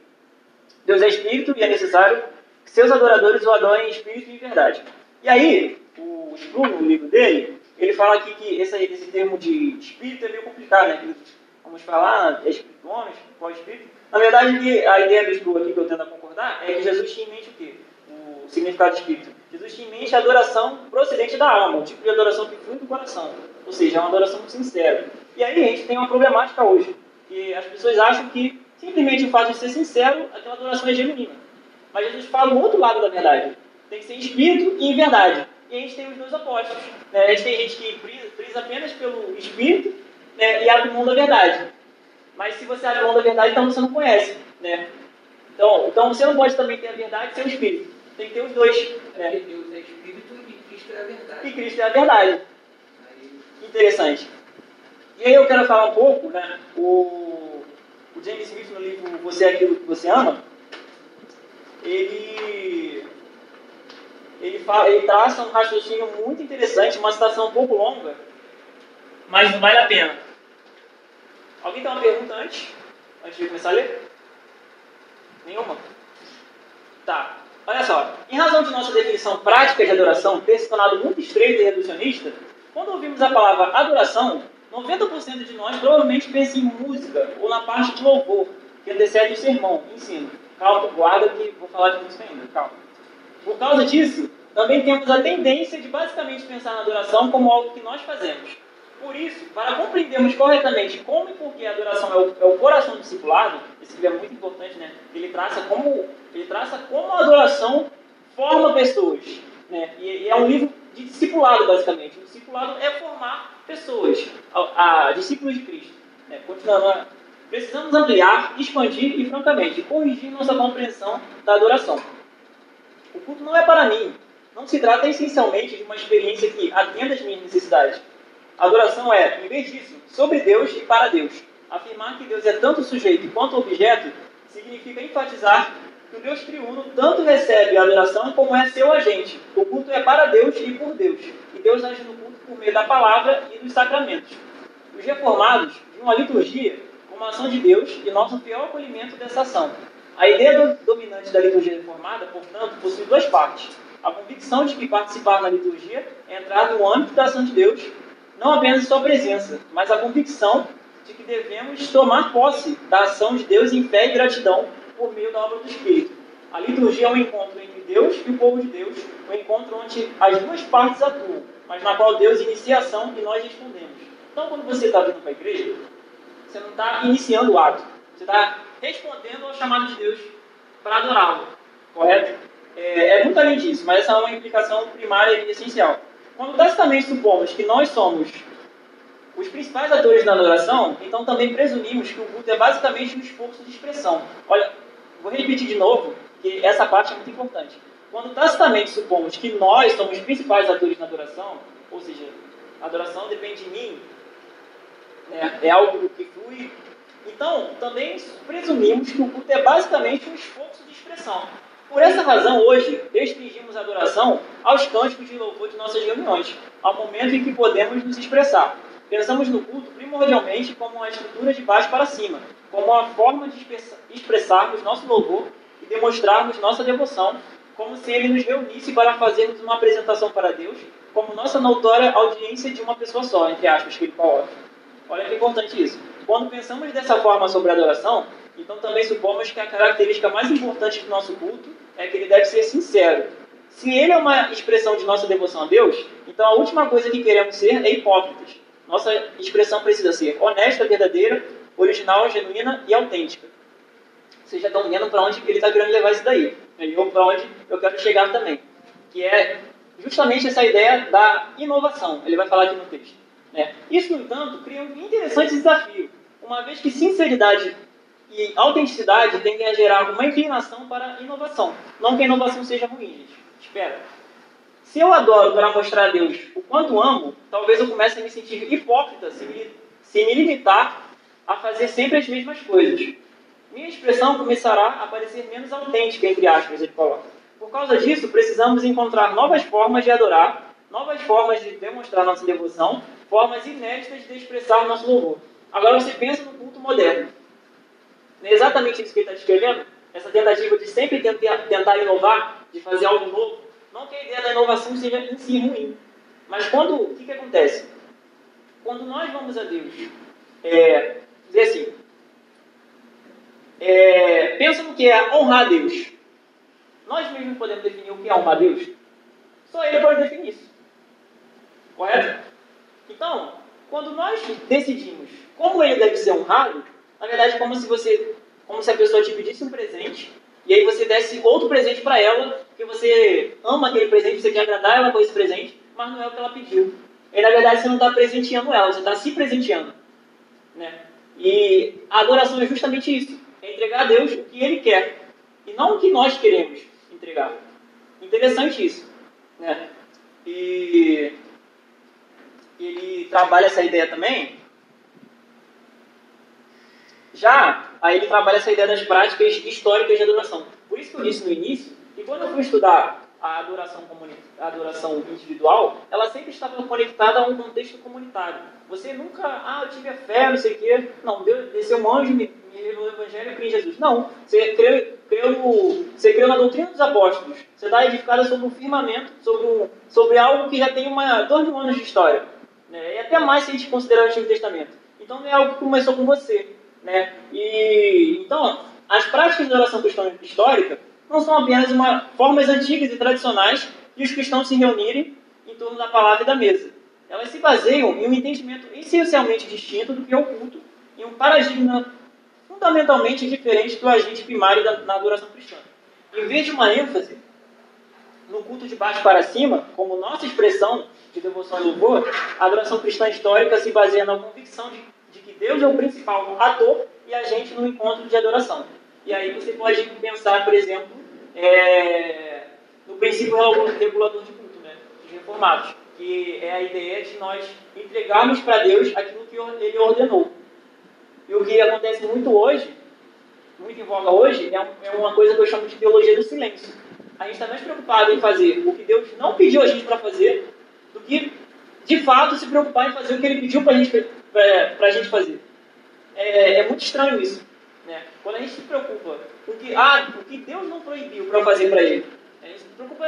Deus é espírito e é necessário que seus adoradores o adorem em espírito e em verdade. E aí, o Spruce, no livro dele, ele fala aqui que esse, esse termo de espírito é meio complicado, né? Vamos falar, é espírito homem, qual é espírito? Na verdade, a ideia do Spruce aqui que eu tento concordar é que Jesus tinha em mente o quê? O significado de espírito. Jesus tinha em mente a adoração procedente da alma, o tipo de adoração que flui do coração. Ou seja, é uma adoração sincera. E aí a gente tem uma problemática hoje que as pessoas acham que simplesmente o fato de ser sincero, aquela adoração é genuína. Mas Jesus fala o outro lado da verdade. Tem que ser espírito e em verdade. E a gente tem os dois opostos. Né? A gente tem gente que prisa apenas pelo espírito né? e abre mão da verdade. Mas se você abre mão da verdade, então você não conhece. Né? Então, então você não pode também ter a verdade sem o espírito. Tem que ter os dois. Né? Deus é espírito e Cristo é a verdade. E Cristo é a verdade. Interessante. E aí eu quero falar um pouco, né? O, o James Smith no livro Você é Aquilo que Você Ama, ele, ele, fala, ele traça um raciocínio muito interessante, uma citação um pouco longa, mas vale a pena. Alguém tem uma pergunta antes? Antes de começar a ler? Nenhuma? Tá. Olha só. Em razão de nossa definição prática de adoração ter se tornado muito estreita e reducionista, quando ouvimos a palavra adoração, 90% de nós provavelmente pensa em música ou na parte de louvor, que antecede o sermão, ensino. Calma, guarda que vou falar de música ainda, calma. Por causa disso, também temos a tendência de basicamente pensar na adoração como algo que nós fazemos. Por isso, para compreendermos corretamente como e por que a adoração é o, é o coração do discipulado, esse livro é muito importante, né? Ele traça como, ele traça como a adoração forma pessoas. Né? E, e é um livro de discipulado, basicamente. O discipulado é formar pessoas, a, a discípulos de Cristo. Né? Continuando, precisamos ampliar, expandir e, francamente, corrigir nossa compreensão da adoração. O culto não é para mim. Não se trata essencialmente de uma experiência que atenda às minhas necessidades. Adoração é, em vez disso, sobre Deus e para Deus. Afirmar que Deus é tanto sujeito quanto objeto significa enfatizar que o Deus triuno tanto recebe a adoração como é seu agente. O culto é para Deus e por Deus. E Deus age no culto por meio da palavra e dos sacramentos. Os reformados viam a liturgia como ação de Deus e nosso fiel acolhimento dessa ação. A ideia dominante da liturgia reformada, portanto, possui duas partes. A convicção de que participar na liturgia é entrar no âmbito da ação de Deus, não apenas sua presença, mas a convicção de que devemos tomar posse da ação de Deus em fé e gratidão por meio da obra do Espírito. A liturgia é um encontro entre Deus e o povo de Deus, um encontro onde as duas partes atuam, mas na qual Deus inicia a ação e nós respondemos. Então, quando você está vindo para a igreja, você não está iniciando o ato, você está respondendo ao chamado de Deus para adorá-lo, correto? É, é muito além disso, mas essa é uma implicação primária e essencial. Quando tacitamente supomos que nós somos os principais atores na adoração, então também presumimos que o culto é basicamente um esforço de expressão. Olha, vou repetir de novo, que essa parte é muito importante. Quando tacitamente supomos que nós somos os principais atores na adoração, ou seja, a adoração depende de mim, né, é algo que flui, então também presumimos que o culto é basicamente um esforço de expressão. Por essa razão, hoje, restringimos a adoração aos cânticos de louvor de nossas reuniões, ao momento em que podemos nos expressar. Pensamos no culto primordialmente como uma estrutura de baixo para cima, como uma forma de expressarmos nosso louvor e demonstrarmos nossa devoção, como se ele nos reunisse para fazermos uma apresentação para Deus, como nossa notória audiência de uma pessoa só, entre aspas, que ele coloca. Olha que importante isso. Quando pensamos dessa forma sobre a adoração, então também supomos que a característica mais importante do nosso culto é que ele deve ser sincero. Se ele é uma expressão de nossa devoção a Deus, então a última coisa que queremos ser é hipócritas. Nossa expressão precisa ser honesta, verdadeira, original, genuína e autêntica. Vocês já estão vendo para onde ele está querendo levar isso daí. E para onde eu quero chegar também. Que é justamente essa ideia da inovação. Ele vai falar aqui no texto. Né? Isso, no entanto, cria um interessante desafio. Uma vez que sinceridade e autenticidade tendem a gerar uma inclinação para inovação. Não que a inovação seja ruim, gente. Espera. Se eu adoro para mostrar a Deus o quanto amo, talvez eu comece a me sentir hipócrita se me, se me limitar a fazer sempre as mesmas coisas. Minha expressão começará a parecer menos autêntica, entre aspas, ele coloca. Por causa disso, precisamos encontrar novas formas de adorar, novas formas de demonstrar nossa devoção, formas inéditas de expressar nosso louvor. Agora você pensa no culto moderno. É exatamente isso que ele está descrevendo? Essa tentativa de sempre tentar, tentar inovar, de fazer algo novo. Não que a ideia da inovação seja em si ruim. Mas quando, o que, que acontece? Quando nós vamos a Deus, é, dizer assim, é, pensa no que é honrar a Deus. Nós mesmos podemos definir o que é honrar a Deus? Só Ele pode definir isso. Correto? Então, quando nós decidimos como Ele deve ser honrado, na verdade como se você, como se a pessoa te pedisse um presente e aí você desse outro presente para ela, porque você ama aquele presente, você quer agradar ela com esse presente, mas não é o que ela pediu. E na verdade você não está presenteando ela, você está se presenteando. Né? E a adoração é justamente isso: é entregar a Deus o que Ele quer, e não o que nós queremos entregar. Interessante isso. Né? E ele trabalha essa ideia também. Já aí ele trabalha essa ideia das práticas históricas de adoração. Por isso que eu disse no início que quando eu fui estudar a adoração, a adoração individual, ela sempre estava conectada a um contexto comunitário. Você nunca, ah, eu tive a fé, não sei o quê. Não, Deus desceu um anjo, me, me revelou o evangelho, criei em Jesus. Não, você creu, creu, você creu na doutrina dos apóstolos. Você está edificada sobre um firmamento, sobre, um, sobre algo que já tem uma, dois mil anos de história. Né? E até mais se a gente considerar o Antigo Testamento. Então não é algo que começou com você. Né? E, então, as práticas de oração cristã histórica não são apenas uma, formas antigas e tradicionais de os cristãos se reunirem em torno da palavra e da mesa. Elas se baseiam em um entendimento essencialmente distinto do que é o culto, em um paradigma fundamentalmente diferente do agente primário da, na adoração cristã. Em vez de uma ênfase no culto de baixo para cima, como nossa expressão de devoção e louvor, a adoração cristã histórica se baseia na convicção de Deus é o principal ator e a gente no encontro de adoração. E aí você pode pensar, por exemplo, é, no princípio regulador de culto, né, dos reformados, que é a ideia de nós entregarmos para Deus aquilo que Ele ordenou. E o que acontece muito hoje, muito em voga hoje, é, é uma coisa que eu chamo de teologia do silêncio. A gente está mais preocupado em fazer o que Deus não pediu a gente para fazer do que, de fato, se preocupar em fazer o que Ele pediu para gente, a gente fazer. É, é, muito estranho isso. Né? Quando a gente se preocupa com que, ah, o que Deus não proibiu para fazer para Ele, a gente se preocupa.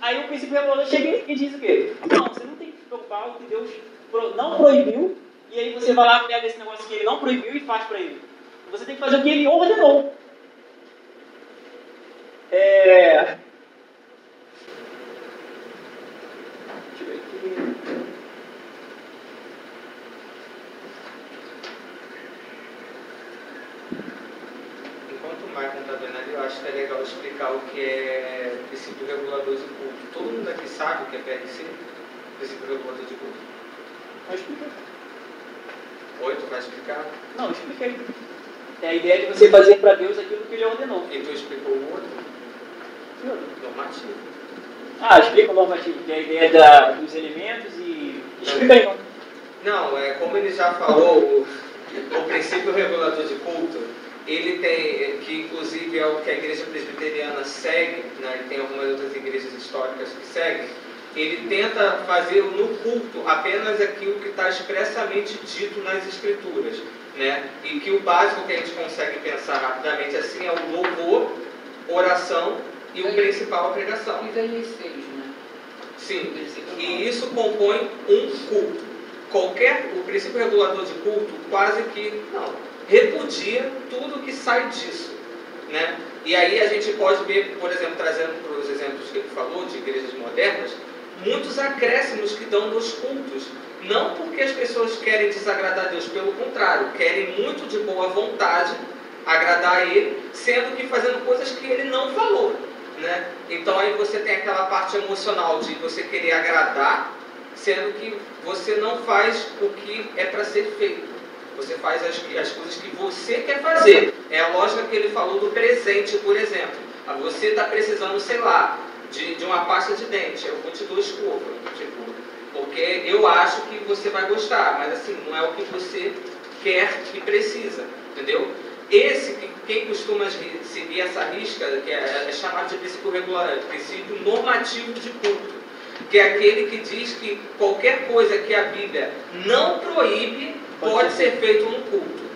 Aí o princípio regulador chega e diz o quê? Não, você não tem que se preocupar com o que Deus não proibiu, e aí você vai lá, pega esse negócio que Ele não proibiu e faz para Ele. Você tem que fazer o que Ele ordenou. É... Deixa eu ver aqui. Enquanto o Marco está vendo ali, eu acho que é legal explicar o que é princípio regulador de culto. Todo mundo aqui sabe o que é PRC? Princípio regulador de culto. Vai explicar. Oi, tu vai explicar? Não, expliquei. É a ideia de você fazer para Deus aquilo que Ele ordenou. E tu explicou o outro? Normativo. Ah, explica o normativo, que é a ideia da, dos elementos e. Explica aí, não. Não, é, como ele já falou, o, o princípio regulador de culto, ele tem, que inclusive é o que a igreja presbiteriana segue, né, e tem algumas outras igrejas históricas que seguem, ele tenta fazer no culto apenas aquilo que está expressamente dito nas escrituras. Né? E que o básico que a gente consegue pensar rapidamente assim é o louvor, oração e o principal a pregação. Isaías 6, né? Sim. E isso compõe um culto. Qualquer, o princípio regulador de culto quase que não repudia tudo que sai disso, né? E aí a gente pode ver, por exemplo, trazendo para os exemplos que ele falou de igrejas modernas, muitos acréscimos que dão nos cultos. Não porque as pessoas querem desagradar a Deus, pelo contrário, querem muito de boa vontade agradar a Ele, sendo que fazendo coisas que Ele não falou. Né? Então aí você tem aquela parte emocional de você querer agradar, sendo que você não faz o que é para ser feito. Você faz as, as coisas que você quer fazer. É a lógica que ele falou do presente, por exemplo. Ah, você está precisando, sei lá, de, de uma pasta de dente. Eu vou te dar escova. Tipo, porque eu acho que você vai gostar, mas assim, não é o que você quer e precisa. Entendeu? Esse, quem costuma seguir essa risca, que é, é chamado de princípio, regular, princípio normativo de culto, que é aquele que diz que qualquer coisa que a Bíblia não proíbe pode ser feito no culto.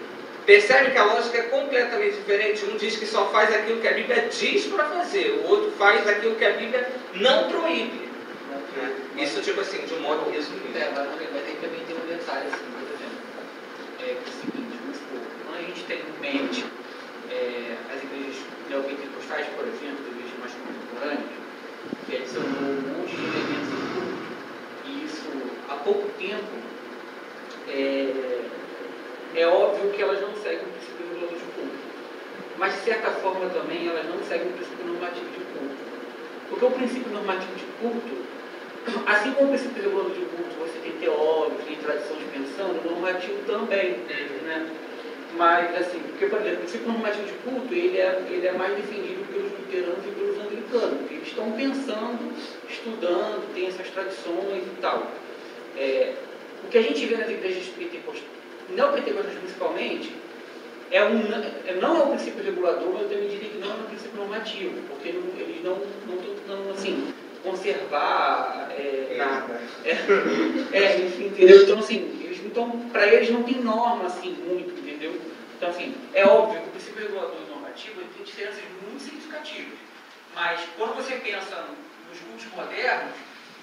Percebe que a lógica é completamente diferente? Um diz que só faz aquilo que a Bíblia diz para fazer, o outro faz aquilo que a Bíblia não proíbe. Né? Isso, tipo assim, de um modo resumido. É, mas também tem um detalhe assim, por exemplo. É o seguinte, a gente tem em mente é, as igrejas neopentecostais, por exemplo, igrejas mais contemporâneas, que adicionou um monte de elementos em culto, e isso há pouco tempo é, é óbvio que elas não seguem o princípio regulador de culto. Mas, de certa forma, também elas não seguem o princípio normativo de culto. Porque o princípio normativo de culto, assim como o princípio regulador de culto, você tem teólogos, tem tradições pensando, o normativo também. Né? Mas, assim, porque, por exemplo, o princípio normativo de culto, ele é, ele é mais defendido pelos luteranos e pelos anglicanos. Eles estão pensando, estudando, tem essas tradições e tal. É, que a gente vê nas igrejas pentecostais, neopentecostais principalmente, é um, é, não é um princípio regulador, mas eu também diria que não é um princípio normativo, porque não, eles não estão tentando, assim, conservar... É, Nada. É, é, enfim, entendeu? Então, assim, eles, então, para eles não tem norma, assim, muito, entendeu? Então, assim, é óbvio que o princípio regulador e normativo tem diferenças muito significativas. Mas, quando você pensa nos cultos modernos,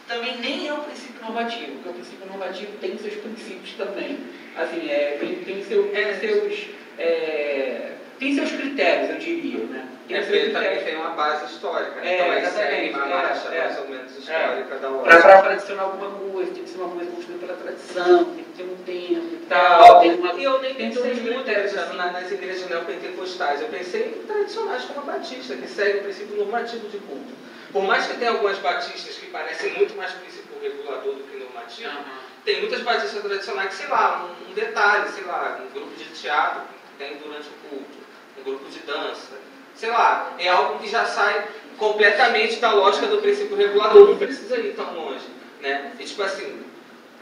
também nem é o princípio normativo, porque o princípio normativo tem seus princípios também. Assim, é, tem, tem, seu, tem seus. É, tem seus critérios, eu diria, né? Tem é porque ele também tem uma base histórica, é, então segue uma é, marcha é, mais ou menos histórica é. da hora. Para adicionar alguma coisa, tem que ser uma coisa construída pela tradição, tem que ter um tempo e tal. Tem uma, e eu nem pensei muito assim. na- nas igrejas neopentecostais. Eu pensei em tradicionais como a Batista, que segue o princípio normativo de culto. Por mais que tenha algumas batistas que parecem muito mais princípio regulador do que normativo, Aham. tem muitas batistas tradicionais que, sei lá, um, um detalhe, sei lá, um grupo de teatro que tem durante o culto, um grupo de dança, sei lá, é algo que já sai completamente da lógica do princípio regulador, não precisa ir tão longe, né? E tipo assim,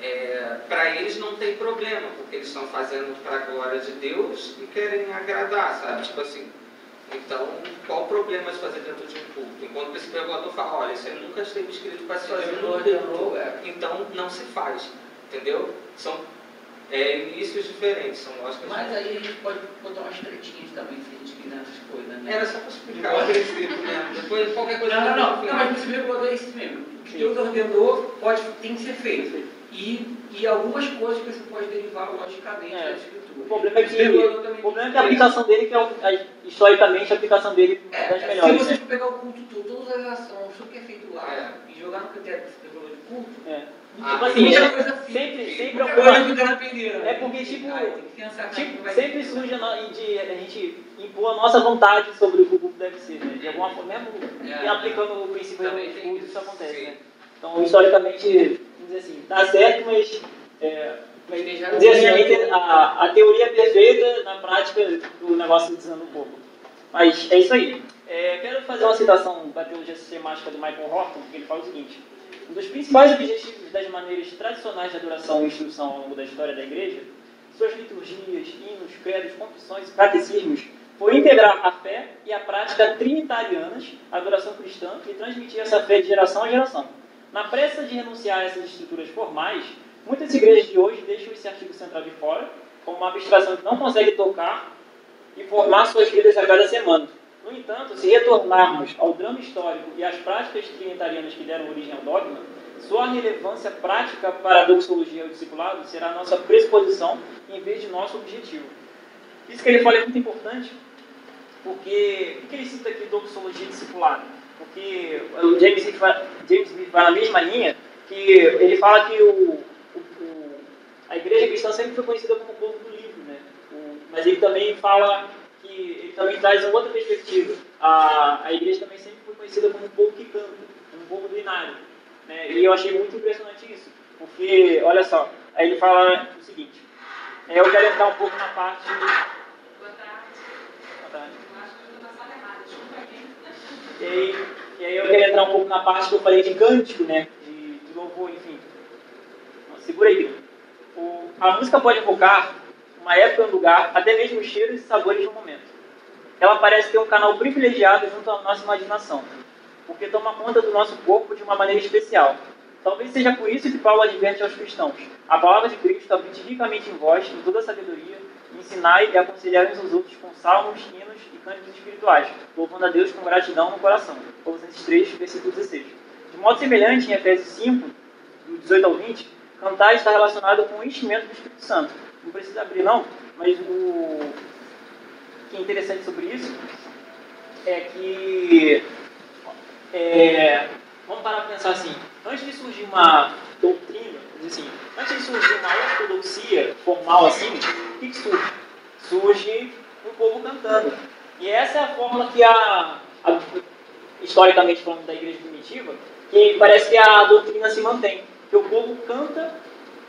é, para eles não tem problema, porque eles estão fazendo para a glória de Deus e querem agradar, sabe? Tipo assim, então, qual o problema de fazer dentro de um culto? Enquanto o princípio regulador fala, olha, isso aí nunca esteve escrito para se fazer no culto, então não se faz, entendeu? São é, inícios diferentes, são lógicas Mas aí a gente pode botar umas tretinhas também, se a gente quiser essas coisas, né? Era só para explicar o princípio, né? Depois qualquer coisa... Não, não, não, não, mas o princípio regulador é isso mesmo. O que Deus ordenou pode, tem que ser feito. E, e algumas coisas que você pode derivar logicamente É. da escritura. O problema é que, o problema é que a aplicação dele, que é, a- historicamente, a aplicação dele É, é das se melhores. você né? for pegar o culto todo, todas as ações, tudo que é feito lá, É. e jogar no critério do regulador de culto, É. Ah, Tipo assim, é- sempre, sempre alguma- peneira. É porque, tipo, é Tipo, vai sempre surge a, de a gente impor a nossa vontade sobre o que o grupo deve ser, né? De alguma forma, mesmo É. aplicando o princípio do culto, isso. acontece, Sim. né? Então, historicamente, vamos dizer assim, tá certo, mas é, Mas dizer assim, a, a, teoria é perfeita, na prática o negócio desanda um pouco. Mas é isso aí. É, quero fazer uma citação da teologia sistemática do Michael Horton, que ele fala o seguinte: um dos principais objetivos das maneiras tradicionais de adoração e instrução ao longo da história da igreja, suas liturgias, hinos, credos, confissões e catecismos, foi integrar a fé e a prática trinitarianas, a adoração cristã, e transmitir essa fé de geração a geração. Na pressa de renunciar a essas estruturas formais, muitas igrejas de hoje deixam esse artigo central de fora, como uma abstração que não consegue tocar e formar suas vidas a cada semana. No entanto, se retornarmos ao drama histórico e às práticas trinitarianas que deram origem ao dogma, sua relevância prática para a doxologia e o discipulado será a nossa pressuposição em vez de nosso objetivo. Isso que ele fala é muito importante, porque o que ele cita aqui doxologia e discipulado? Porque o James Smith vai, James vai na mesma linha, que ele fala que o, o- o- a igreja cristã sempre foi conhecida como o povo do livro, né? Mas ele também fala que ele também traz uma outra perspectiva. A, a igreja também sempre foi conhecida como um povo que canta, como um povo do inário. Né? E eu achei muito impressionante isso, porque, olha só, aí ele fala o seguinte, é, eu quero entrar um pouco na parte... Boa tarde. Boa tarde. Eu acho que eu estou na sala errada, desculpa aí. E aí, e aí eu quero entrar um pouco na parte que eu falei de cântico, né? De, de louvor, enfim. Segura aí. O- A música pode evocar uma época e um lugar, até mesmo os cheiros e sabores do momento. Ela parece ter um canal privilegiado junto à nossa imaginação, porque toma conta do nosso corpo de uma maneira especial. Talvez seja por isso que Paulo adverte aos cristãos. A palavra de Cristo habite ricamente em vós, em toda a sabedoria, ensinai e aconselhai uns aos outros com salmos, hinos e cânticos espirituais, louvando a Deus com gratidão no coração. Colossenses 3, versículo 16. De modo semelhante, em Efésios 5, do 18 ao 20, cantar está relacionado com o enchimento do Espírito Santo. Não precisa abrir, não, mas o que é interessante sobre isso é que é, vamos parar para pensar assim, antes de surgir uma doutrina, assim, antes de surgir uma ortodoxia formal assim, o que, surge? Surge um povo cantando. E essa é a forma que a, a historicamente falando da igreja primitiva, que parece que a doutrina se mantém. Que o povo canta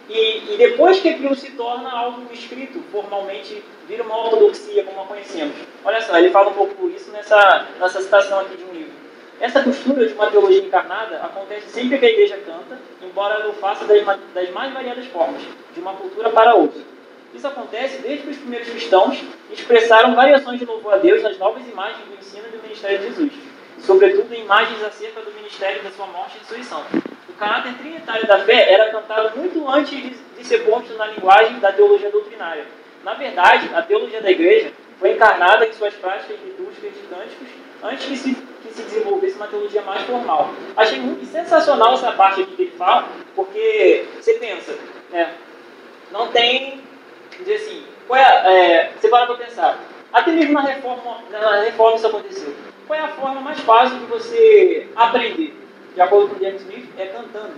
e, e depois que aquilo se torna algo escrito, formalmente vira uma ortodoxia, como a conhecemos. Olha só, ele fala um pouco isso nessa, nessa citação aqui de um livro. Essa costura de uma teologia encarnada acontece sempre que a igreja canta, embora ela o faça das, das mais variadas formas, de uma cultura para outra. Isso acontece desde que os primeiros cristãos expressaram variações de louvor a Deus nas novas imagens do ensino e do ministério de Jesus, sobretudo imagens acerca do ministério da sua morte e ressurreição. O caráter trinitário da fé era cantado muito antes de, de ser posto na linguagem da teologia doutrinária. Na verdade, a teologia da igreja foi encarnada em suas práticas litúrgicas e cânticos antes que se, que se desenvolvesse uma teologia mais formal. Achei muito sensacional essa parte aqui que ele fala, porque você pensa, né, não tem, dizer assim, qual é, é, você para para pensar, até mesmo na reforma, na reforma isso aconteceu. Qual é a forma mais fácil de você aprender? De acordo com James Smith, é cantando.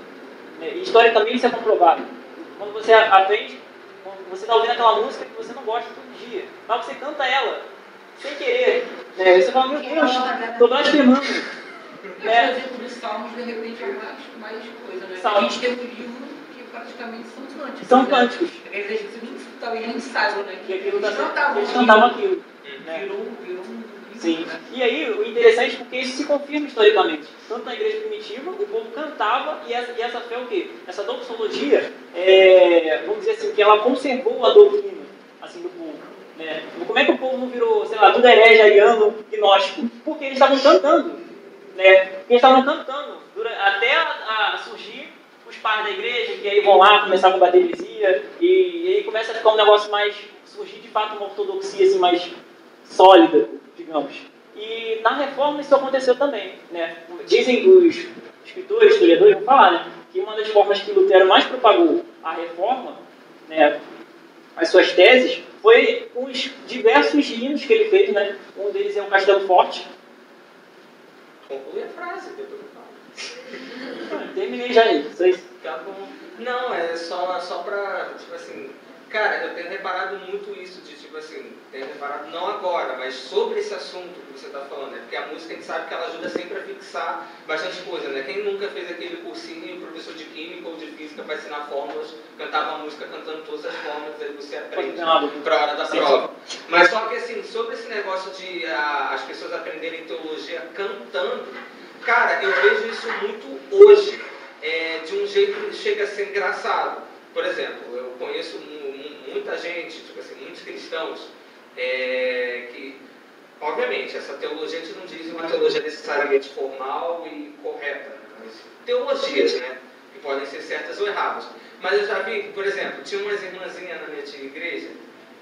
né? E historicamente isso é comprovado. Quando você aprende, quando você está ouvindo aquela música que você não gosta todo dia, mas você canta ela sem querer. Né? Você fala, meu Deus, estou blasfemando. É. É. Por exemplo, de Salmos, de repente, é mais, coisa, né? Salmos. A gente tem um livro que praticamente são cânticos. São né? cânticos. Que você nem, talvez nem saiba, né? Que aquilo tá Eles cantavam eles aquilo. aquilo. né? Virou, virou um Sim. E aí, o interessante é porque isso se confirma historicamente. Tanto na igreja primitiva, o povo cantava e essa, e essa fé é o quê? Essa doxologia, é, vamos dizer assim, que ela conservou a doutrina assim, do povo. Né? Como é que o povo não virou, sei lá, tudo herege, ariano, gnóstico? Porque eles estavam cantando. Né? Porque eles estavam cantando durante, até a, a surgir os pais da igreja, que aí vão lá começar a combater heresia, e, e aí começa a ficar um negócio mais, surgir de fato uma ortodoxia assim, mais sólida, digamos. E na reforma isso aconteceu também. Né? Dizem os escritores, historiadores, vão falar, né? que uma das formas que Lutero mais propagou a reforma, né, as suas teses, foi os diversos hinos que ele fez. Né? Um deles é o Castelo Forte. Conclui a frase, depois eu falo. Terminei já aí. Tá. Não, é só, só pra, tipo assim, cara, eu tenho reparado muito isso de, tipo assim, tenho reparado não agora, mas sobre esse assunto que você está falando, né? Porque a música a gente sabe que ela ajuda sempre a fixar bastante coisa, né? Quem nunca fez aquele cursinho, professor de química ou de física para ensinar fórmulas, cantava a música cantando todas as fórmulas, aí você aprende para a hora da prova. Mas só que assim, sobre esse negócio de ah, as pessoas aprenderem teologia cantando, cara, eu vejo isso muito hoje, é, de um jeito que chega a ser engraçado. Por exemplo, eu conheço mu- mu- muita gente, tipo assim, muitos cristãos, é, que, obviamente, essa teologia a gente não diz uma teologia necessariamente formal e correta, mas teologias, né? Que podem ser certas ou erradas. Mas eu já vi, por exemplo, tinha umas irmãzinhas na minha antiga igreja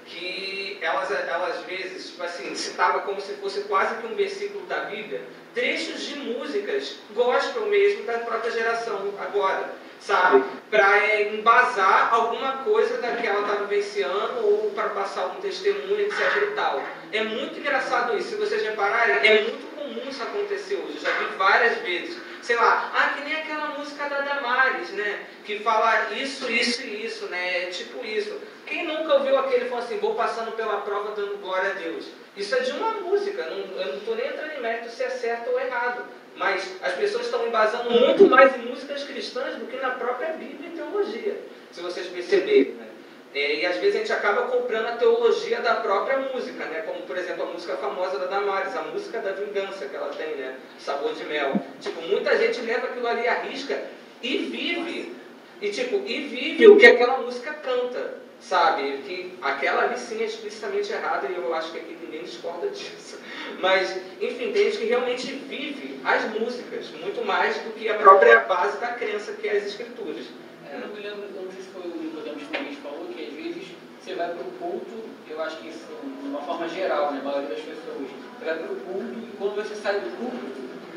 que elas, elas às vezes, tipo assim, citava como se fosse quase que um versículo da Bíblia, trechos de músicas gospel mesmo da própria geração agora, sabe? Para embasar alguma coisa da que ela está vivenciando ou para passar algum testemunho, etc e tal. É muito engraçado isso, se vocês repararem, é muito comum isso acontecer hoje, eu já vi várias vezes. Sei lá, ah, que nem aquela música da Damares, né? Que fala isso, isso e isso, né? É tipo isso. Quem nunca ouviu aquele falou assim, vou passando pela prova dando glória a Deus? Isso é de uma música, não- eu não estou nem entrando em mérito se é certo ou errado. Mas as pessoas estão embasando muito mais em músicas cristãs do que na própria Bíblia e teologia, se vocês perceberem. Né? É, e às vezes a gente acaba comprando a teologia da própria música, né? como por exemplo a música famosa da Damares, a música da vingança que ela tem, né? Sabor de mel. Tipo, muita gente leva aquilo ali à risca e vive. E tipo, e vive o que aquela música canta, sabe? Que aquela ali sim é explicitamente errada e eu acho que aqui ninguém discorda disso. Mas, enfim, tem gente que realmente vive as músicas, muito mais do que a própria base da crença que é as escrituras. Eu não me lembro, não sei se foi o Nicodemus que a gente falou, que às vezes você vai para o culto, eu acho que isso de uma forma geral, né, a maioria das pessoas, você vai para o culto e quando você sai do culto,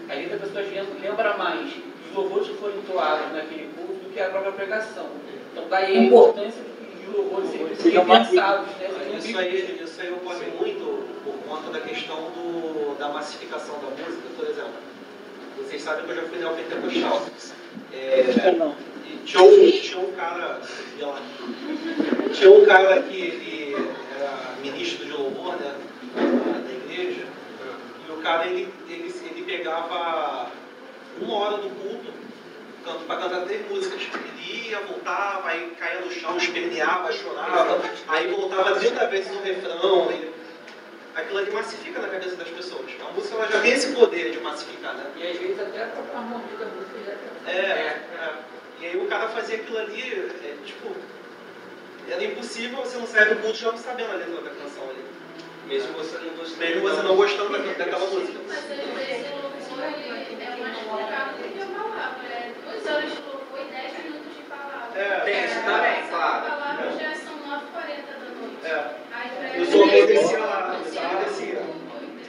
às vezes a pessoa lembra- lembra mais dos louvores que foram entoados naquele culto do que a própria pregação. Então daí a importância de serem pensados, né? Isso aí, isso aí ocorre muito por conta da questão do, da massificação da música, por exemplo. Vocês sabem que eu já fui neopentecostal. É, não. e tinha, um, tinha um cara, tinha um cara que ele era ministro de louvor né, da igreja, e o cara ele, ele, ele pegava uma hora do culto para cantar três músicas. Ele ia, voltava, aí caía no chão, esperneava, chorava, aí voltava 30 vezes no refrão. E aquilo ali massifica na cabeça das pessoas. A música ela já tem esse poder de massificar, né? E às vezes até a própria harmonia da música já tá- É, é. E aí o cara fazia aquilo ali, é, tipo, era impossível você não sair do culto já não sabendo a letra da canção ali. Mesmo você não gostando. Mesmo você não gostando da- daquela música. Mas às vezes o louvor ele é mais focado do que a palavra. É duas horas de louvor e dez minutos de palavra. É. Tem isso também, claro. A palavra já são 9h40 da noite. É. Aí pra Isso ele- acontecia lá, isso acontecia.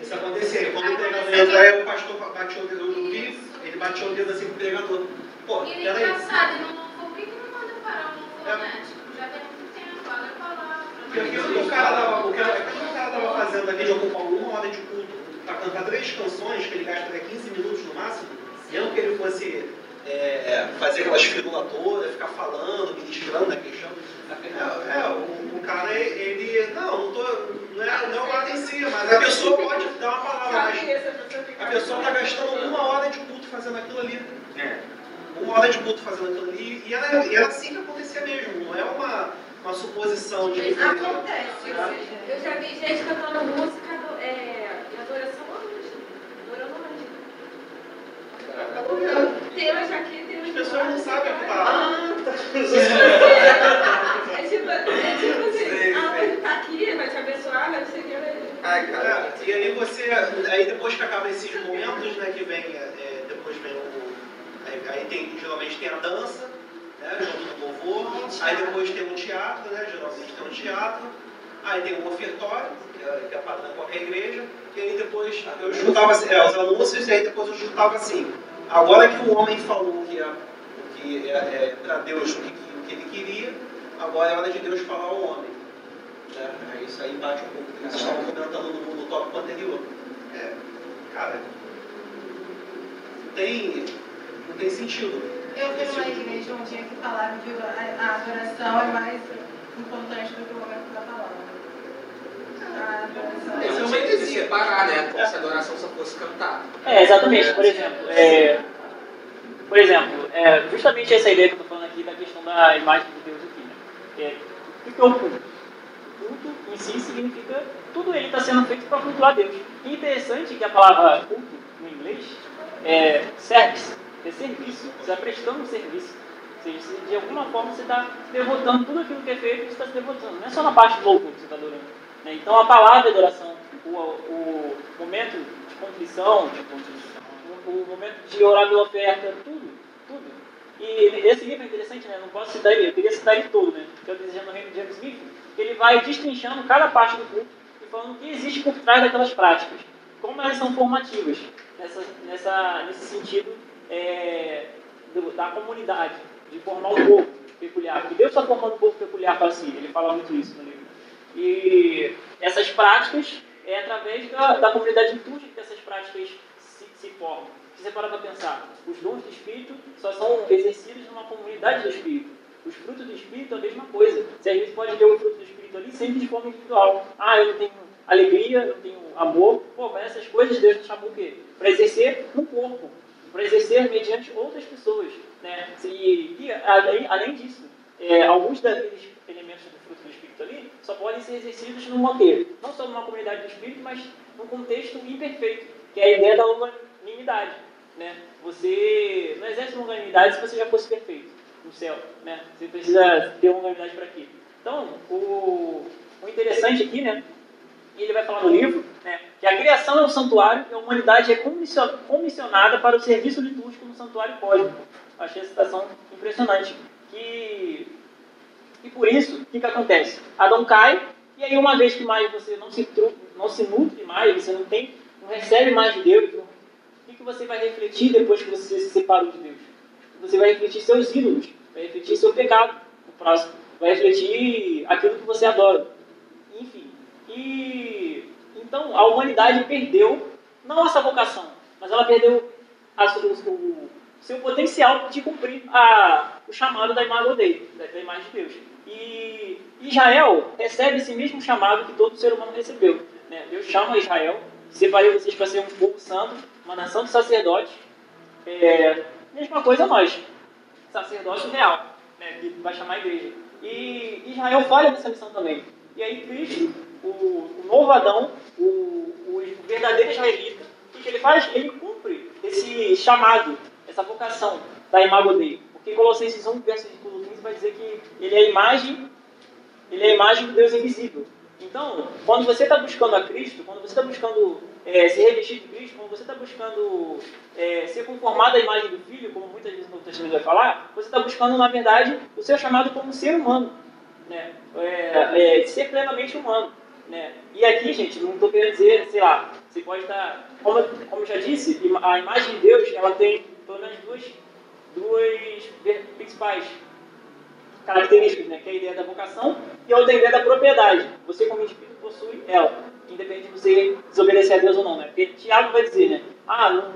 Isso acontecia. Quando o pregador entrar, o pastor batia o dedo no vi, ele batia o dedo assim pro pregador. Pô, E peraí. engraçado, não por que não manda parar o louvor, É. né? Tipo, já tem muito tempo, olha a palavra. Porque aquilo que o cara tava, o que, o cara tava fazendo ali de ocupar uma hora de culto para cantar três canções que ele gastaria 15 minutos no máximo, mesmo que ele fosse é, fazer aquelas firulas todas, ficar falando, ministrando na questão. É, é, o, o cara, ele. Não, não, tô, não, é, não é o lado em si, mas a pessoa pode dar uma palavra, mas a pessoa está gastando uma hora de culto fazendo aquilo ali. É. Uma hora de culto fazendo aquilo ali. E era, e era assim que acontecia mesmo, não é uma, uma suposição de. Acontece. Eu já vi gente cantando música, é, eu Adoração anjo. Adorando anjo. Deus aqui, Deus As pessoas não sabem o que falar. Ah, tá. É tipo, é tipo assim, Sei, ah, mas tá aqui, vai te abençoar, vai te seguir. Ai, cara. É, e aí você, aí depois que acaba esses momentos, né, que vem, é, depois vem o, aí, aí tem, geralmente tem a dança, né, junto com o louvor, aí depois tem um teatro, né, geralmente tem um teatro, aí tem o ofertório, que é, que é padrão qualquer igreja, e aí depois eu juntava assim, é, os anúncios, e aí depois eu juntava assim, agora que o homem falou que é, o que é, é para Deus o que, o que ele queria, agora é hora de Deus falar ao homem. Né? Aí Isso aí bate um pouco do que vocês estavam comentando no, no tópico anterior. É, cara, não tem, não tem sentido. Eu fui numa igreja um dia que falaram que a adoração é mais importante do que o momento da palavra. É é um uma né? Como se a adoração só fosse cantar. É, exatamente. Por exemplo, é, por exemplo, é, justamente essa ideia que eu estou falando aqui da questão da imagem de Deus aqui. Né? É, o que é o culto? Culto em si significa tudo ele está sendo feito para cultuar Deus. E interessante que a palavra culto no inglês é service, é serviço. Você está prestando um serviço. Ou seja, se de alguma forma você está devotando tudo aquilo que é feito, você está se devotando. Não é só na parte do louvor que você está adorando. Né? Então a palavra de adoração, o, o momento de contrição, o, o momento de orar pela oferta, tudo, tudo. E esse livro é interessante, né? Não posso citar ele, eu queria citar ele todo, né? Que é o Desejando o Reino de James Smith. Ele vai destrinchando cada parte do culto e falando o que existe por trás daquelas práticas. Como elas são formativas nessa, nessa, nesse sentido é, da comunidade, de formar um povo peculiar. Porque Deus está formando um povo peculiar para si, ele fala muito isso no livro. E essas práticas é através da, da comunidade litúrgica que essas práticas se, se formam. Se você parar para pensar, os dons do Espírito só são exercidos numa comunidade do Espírito. Os frutos do Espírito é a mesma coisa. Você às vezes pode ter o fruto do Espírito ali sempre de forma individual. Ah, eu não tenho alegria, eu não tenho amor. Pô, mas essas coisas Deus nos chamou o quê? Para exercer no corpo. Para exercer mediante outras pessoas. Né? E, e além, além disso, é, alguns daqueles elementos do Espírito ali só podem ser exercidos numa quê? Não só numa comunidade do Espírito, mas num contexto imperfeito, que é a ideia da longanimidade. Né? Você não exerce longanimidade se você já fosse perfeito no céu. Né? Você precisa ter longanimidade para quê? Então, o, o interessante aqui, né? E ele vai falar no livro, né, que a criação é um santuário e a humanidade é comissionada para o serviço litúrgico no santuário cósmico. Achei essa citação impressionante. Que, e por isso, o que, que acontece? Adão cai, e aí uma vez que mais você não se, não se nutre mais, você não tem, não recebe mais de Deus, o que, que você vai refletir depois que você se separou de Deus? Você vai refletir seus ídolos, vai refletir seu pecado no próximo, vai refletir aquilo que você adora. Enfim. E então a humanidade perdeu não essa vocação, mas ela perdeu a, o, seu potencial de cumprir a, o chamado da imagem da imagem de Deus. E Israel recebe esse mesmo chamado que todo ser humano recebeu. né? Deus chama Israel, separei vocês para ser um povo santo, uma nação de sacerdotes. É, mesma coisa nós, sacerdócio real, né, que vai chamar a igreja. E Israel falha nessa missão também. E aí Cristo, o, o novo Adão, o, o verdadeiro israelita, o que ele faz? Ele cumpre esse chamado, essa vocação da imago dele. Porque Colossenses 1, versículo 15 vai dizer que ele é a imagem, ele é a imagem do Deus invisível. Então, quando você está buscando a Cristo, quando você está buscando é, se revestir de Cristo, quando você está buscando é, ser conformado à imagem do Filho, como muitas vezes no Testamento vai falar, você está buscando, na verdade, o seu chamado como ser humano, né? É, é, ser plenamente humano. Né? E aqui, gente, não estou querendo dizer, sei lá, você pode estar, como, como eu já disse, a imagem de Deus, ela tem pelo menos duas, duas principais características, né? que é a ideia da vocação e a outra ideia da propriedade. Você, como indivíduo, possui ela, independente de você desobedecer a Deus ou não. Né? Porque Tiago vai dizer, né? ah, não,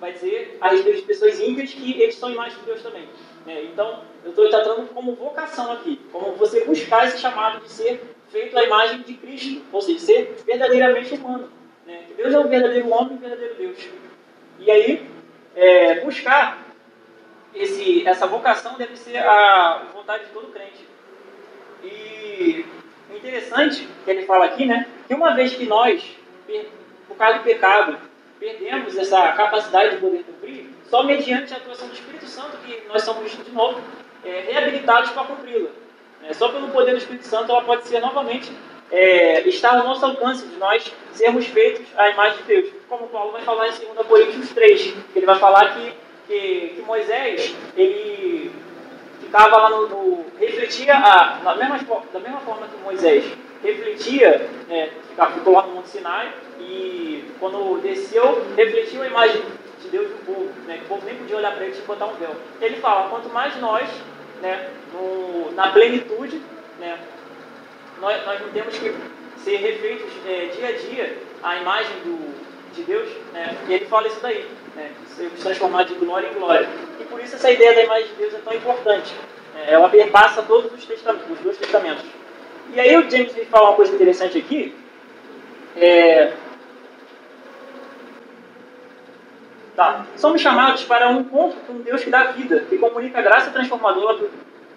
vai dizer a respeito de pessoas ímpias que eles são imagem de Deus também. né? Então, eu estou tratando como vocação aqui, como você buscar esse chamado de ser feito à imagem de Cristo, ou seja, ser verdadeiramente humano. Né? Que Deus é um verdadeiro homem e um verdadeiro Deus. E aí, é, buscar esse, essa vocação deve ser a vontade de todo crente. E o interessante que ele fala aqui, né, que uma vez que nós por causa do pecado, perdemos essa capacidade de poder cumprir, só mediante a atuação do Espírito Santo que nós somos, de novo, é, reabilitados para cumpri-la. É, só pelo poder do Espírito Santo ela pode ser novamente é, estar ao nosso alcance de nós sermos feitos à imagem de Deus. Como Paulo vai falar em 2 Coríntios 3, ele vai falar que, que, que Moisés, ele ficava lá no, no refletia a, na mesma, da mesma forma que Moisés refletia, né, ficou lá no Monte Sinai e quando desceu, refletiu a imagem de Deus do povo, né, que o povo nem podia olhar para ele sem botar um véu. Ele fala, quanto mais nós, né, no, na plenitude, né, nós, nós não temos que ser refeitos é, dia a dia à imagem do, de Deus, né, e ele fala isso daí, né, sermos transformados de glória em glória. E por isso essa ideia da imagem de Deus é tão importante. É, ela perpassa todos os, testamentos, os dois testamentos. E aí o James me fala uma coisa interessante aqui. É... Tá. Somos chamados para um encontro com Deus que dá vida, que comunica a graça transformadora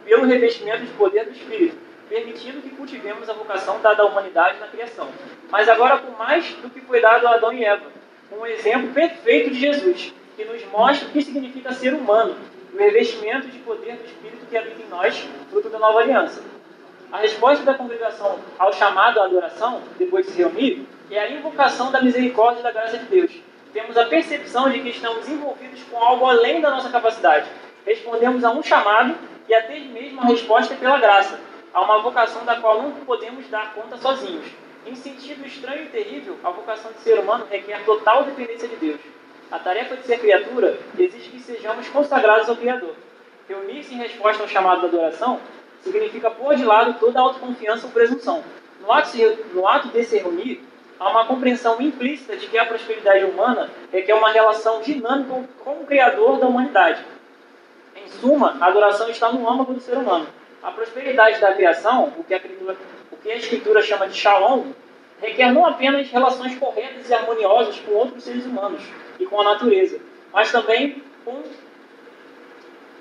pelo revestimento de poder do Espírito, permitindo que cultivemos a vocação dada à humanidade na criação. Mas agora com mais do que foi dado a Adão e Eva, um exemplo perfeito de Jesus, que nos mostra o que significa ser humano, o revestimento de poder do Espírito que habita em nós, fruto da nova aliança. A resposta da congregação ao chamado à adoração, depois de se reunir, é a invocação da misericórdia e da graça de Deus. Temos a percepção de que estamos envolvidos com algo além da nossa capacidade. Respondemos a um chamado e até mesmo a resposta é pela graça, a uma vocação da qual não podemos dar conta sozinhos. Em sentido estranho e terrível, a vocação de ser humano requer total dependência de Deus. A tarefa de ser criatura exige que sejamos consagrados ao Criador. Reunir-se em resposta ao chamado da adoração significa pôr de lado toda autoconfiança ou presunção. No ato, no ato de se reunir, há uma compreensão implícita de que a prosperidade humana requer uma relação dinâmica com o Criador da humanidade. Em suma, a adoração está no âmago do ser humano. A prosperidade da criação, o que a Escritura, o que a escritura chama de shalom, requer não apenas relações corretas e harmoniosas com outros seres humanos e com a natureza, mas também com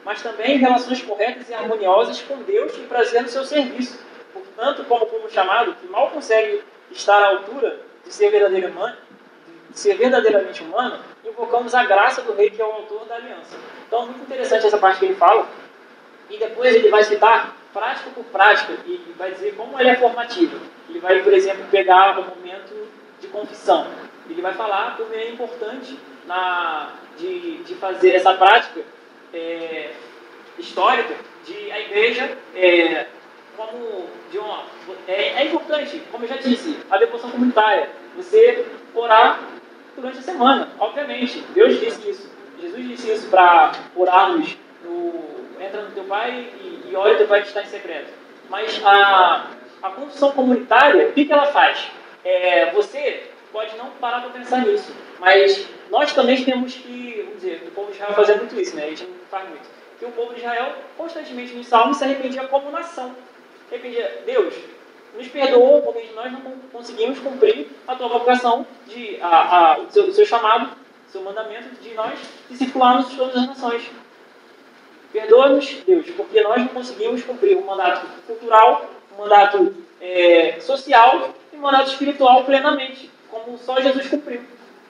mas também relações corretas e harmoniosas com Deus e prazer no seu serviço. Portanto, como povo chamado, que mal consegue estar à altura de ser, de ser verdadeiramente humano, invocamos a graça do Rei, que é o autor da aliança. Então, muito interessante essa parte que ele fala. E depois ele vai citar prática por prática e vai dizer como ela é formativa. Ele vai, por exemplo, pegar o momento de confissão. Ele vai falar como é importante na, de, de fazer essa prática é, histórica de a igreja é, como de uma, é, é, importante, como eu já disse, a devoção comunitária, você orar durante a semana, obviamente. Deus disse isso. Jesus disse isso para orarmos no, entra no teu pai e, e olha o teu pai que está em secreto. Mas a, a confissão comunitária, o que, que ela faz? É, você pode não parar para pensar nisso, mas nós também temos que, vamos dizer, o povo de Israel fazia muito isso, né? A gente não faz muito. Que o povo de Israel constantemente nos salmos se arrependia como nação. Arrependia, Deus, nos perdoou porque nós não conseguimos cumprir a tua vocação, de, a, a, o, seu, o seu chamado, o seu mandamento de nós discipularmos todas as nações. Perdoa-nos, Deus, porque nós não conseguimos cumprir o um mandato cultural, o um mandato é, social e o um mandato espiritual plenamente, como só Jesus cumpriu.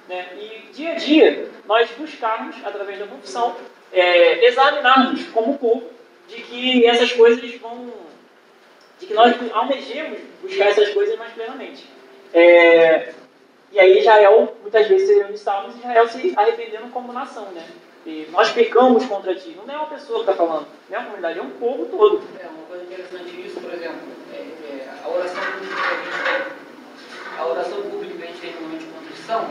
Né? E dia a dia, nós buscarmos, através da confissão, é, examinarmos como povo de que essas coisas vão. de que nós almejemos buscar essas coisas mais plenamente. É, e aí Israel, muitas vezes, seriam salmos, Israel se arrependendo como nação, né? E nós pecamos contra ti. Não é uma pessoa que está falando, não é uma comunidade, é um povo todo. É uma coisa interessante nisso, por exemplo, é, é, a oração pública que a gente tem, a oração pública que a gente tem no momento de contrição,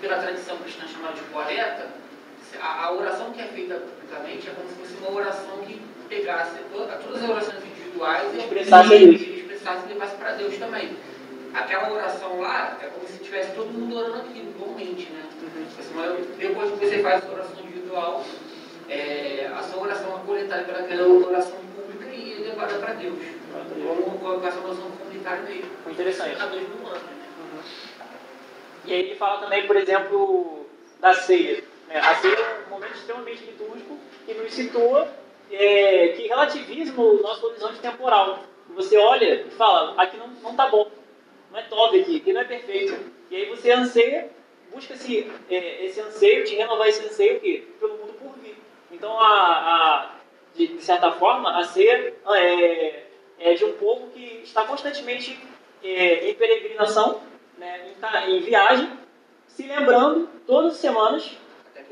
pela tradição cristã chamada de coleta, a, a, oração que é feita publicamente é como se fosse uma oração que pegasse toda, todas as orações individuais e expressasse, e, expressasse e levasse para Deus também. Aquela oração lá é como se tivesse todo mundo orando aquilo, igualmente, né? Uhum. Depois que você faz a oração individual, é, a sua oração é coletada pelaquela oração pública e é levada para Deus. Como com essa oração comunitária mesmo. Interessante. A dois do ano. E aí ele fala também, por exemplo, da ceia. Né? A ceia é um momento extremamente litúrgico que nos situa, é, que relativiza o nosso horizonte temporal. Você olha e fala, aqui não, não tá bom, não é top aqui, aqui não é perfeito. E aí você anseia, busca esse, é, esse anseio, de renovar esse anseio o quê? pelo mundo por vir. Então, a, a de, de, certa forma, a ceia é, é, de um povo que está constantemente é, em peregrinação, né, em, em viagem, se lembrando todas as semanas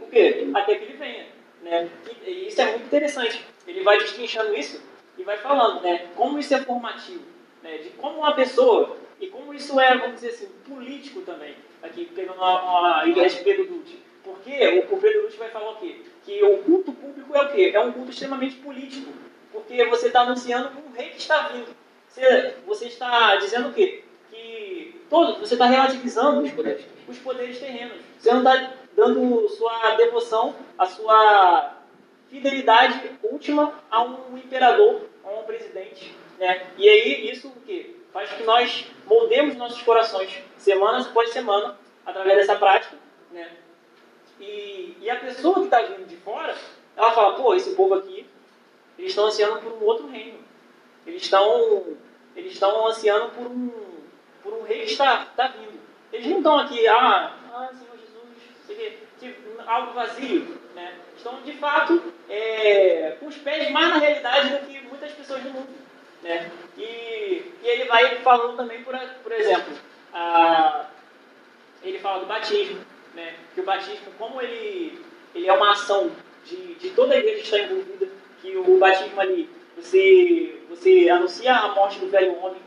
o quê? Até que ele venha. Né? E, e isso é muito interessante. Ele vai destrinchando isso e vai falando né, como isso é formativo, né, de como uma pessoa, e como isso é, vamos dizer assim, político também, aqui pegando a, a igreja de Pedro Dutti. Porque o, o Pedro Dutti vai falar o quê? Que o culto público é o quê? É um culto extremamente político. Porque você está anunciando um rei que está vindo. Você, você está dizendo o quê? Que todo, você está relativizando os poderes, os poderes terrenos. Você não está dando sua devoção, a sua fidelidade última a um imperador, a um presidente. Né? E aí isso o quê? Faz que nós moldemos nossos corações semana após semana através dessa prática. Né? E, e a pessoa que está vindo de fora, ela fala, pô, esse povo aqui, eles estão ansiando por um outro reino. Eles estão, eles estão ansiando por um, por um rei que está, está vindo. Eles não estão aqui, ah, ah Senhor Jesus, tipo, algo vazio. Né? Estão, de fato, é, com os pés mais na realidade do que muitas pessoas no mundo. Né? E, e ele vai falando também, por, por exemplo, a, ele fala do batismo, né? que o batismo, como ele, ele é uma ação de, de toda a igreja está envolvida, que o batismo ali, você, você anuncia a morte do velho homem,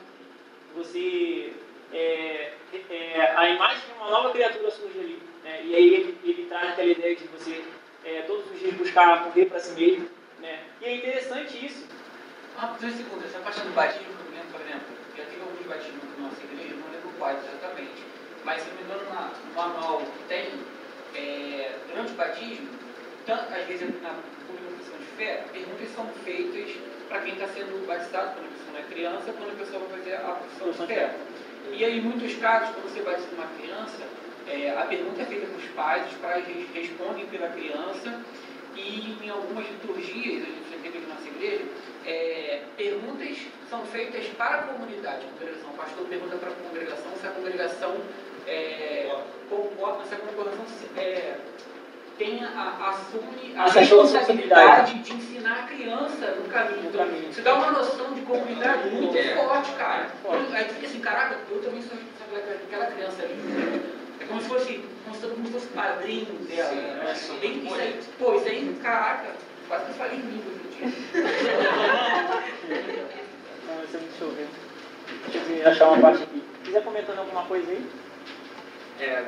você é, é, a imagem de uma nova criatura surge ali. Né? E aí ele, ele traz aquela ideia de você é, todos os dias buscar morrer para si mesmo. Né? E é interessante isso, Rapidinho, um segundo, essa parte do batismo, por exemplo, já tive alguns batismos na nossa igreja, não lembro quais exatamente, mas se não me engano, no manual que tem, é, durante o batismo, tanto, às vezes na comunicação de fé, perguntas são feitas para quem está sendo batizado, quando a pessoa não é criança, quando a pessoa vai fazer a profissão de fé. E aí, em muitos casos, quando você batiza uma criança, é, a pergunta é feita para os pais, os pais respondem pela criança, e em algumas liturgias, a gente teve aqui na nossa igreja, é, perguntas são feitas para a comunidade, a congregação. O pastor pergunta para a congregação se a congregação é, concorda, se a congregação é, tem a, assume a responsabilidade de ensinar a criança no caminho. Então, isso dá uma noção de comunidade muito é. forte, cara. Então, aí fica assim, caraca, eu também sou responsável daquela criança ali. É como se fosse, como se todo mundo fosse padrinho dela. Sim, né? é, isso aí, pô, isso aí, caraca, quase que eu falei em língua. Não, vai ser muito chover. Deixa eu achar uma parte aqui. Quiser comentando alguma coisa aí? É,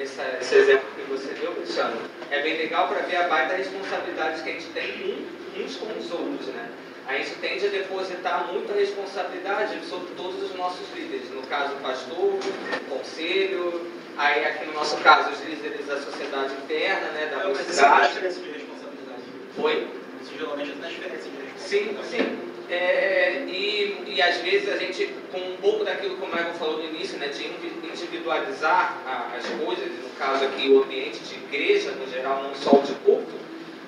esse, esse, exemplo que você deu, Cristiano, é bem legal para ver a baita responsabilidade que a gente tem uns com os outros, né? A gente tende a depositar muita responsabilidade sobre todos os nossos líderes, no caso o pastor, o conselho, aí aqui no nosso caso os líderes da sociedade interna, né, da é, cidade. Mas de responsabilidade. Foi? Isso geralmente é diferença de Sim, sim. É, e, e às vezes a gente, com um pouco daquilo que o Michael falou no início, né, de individualizar as coisas, no caso aqui o ambiente de igreja, no geral, não só o de culto,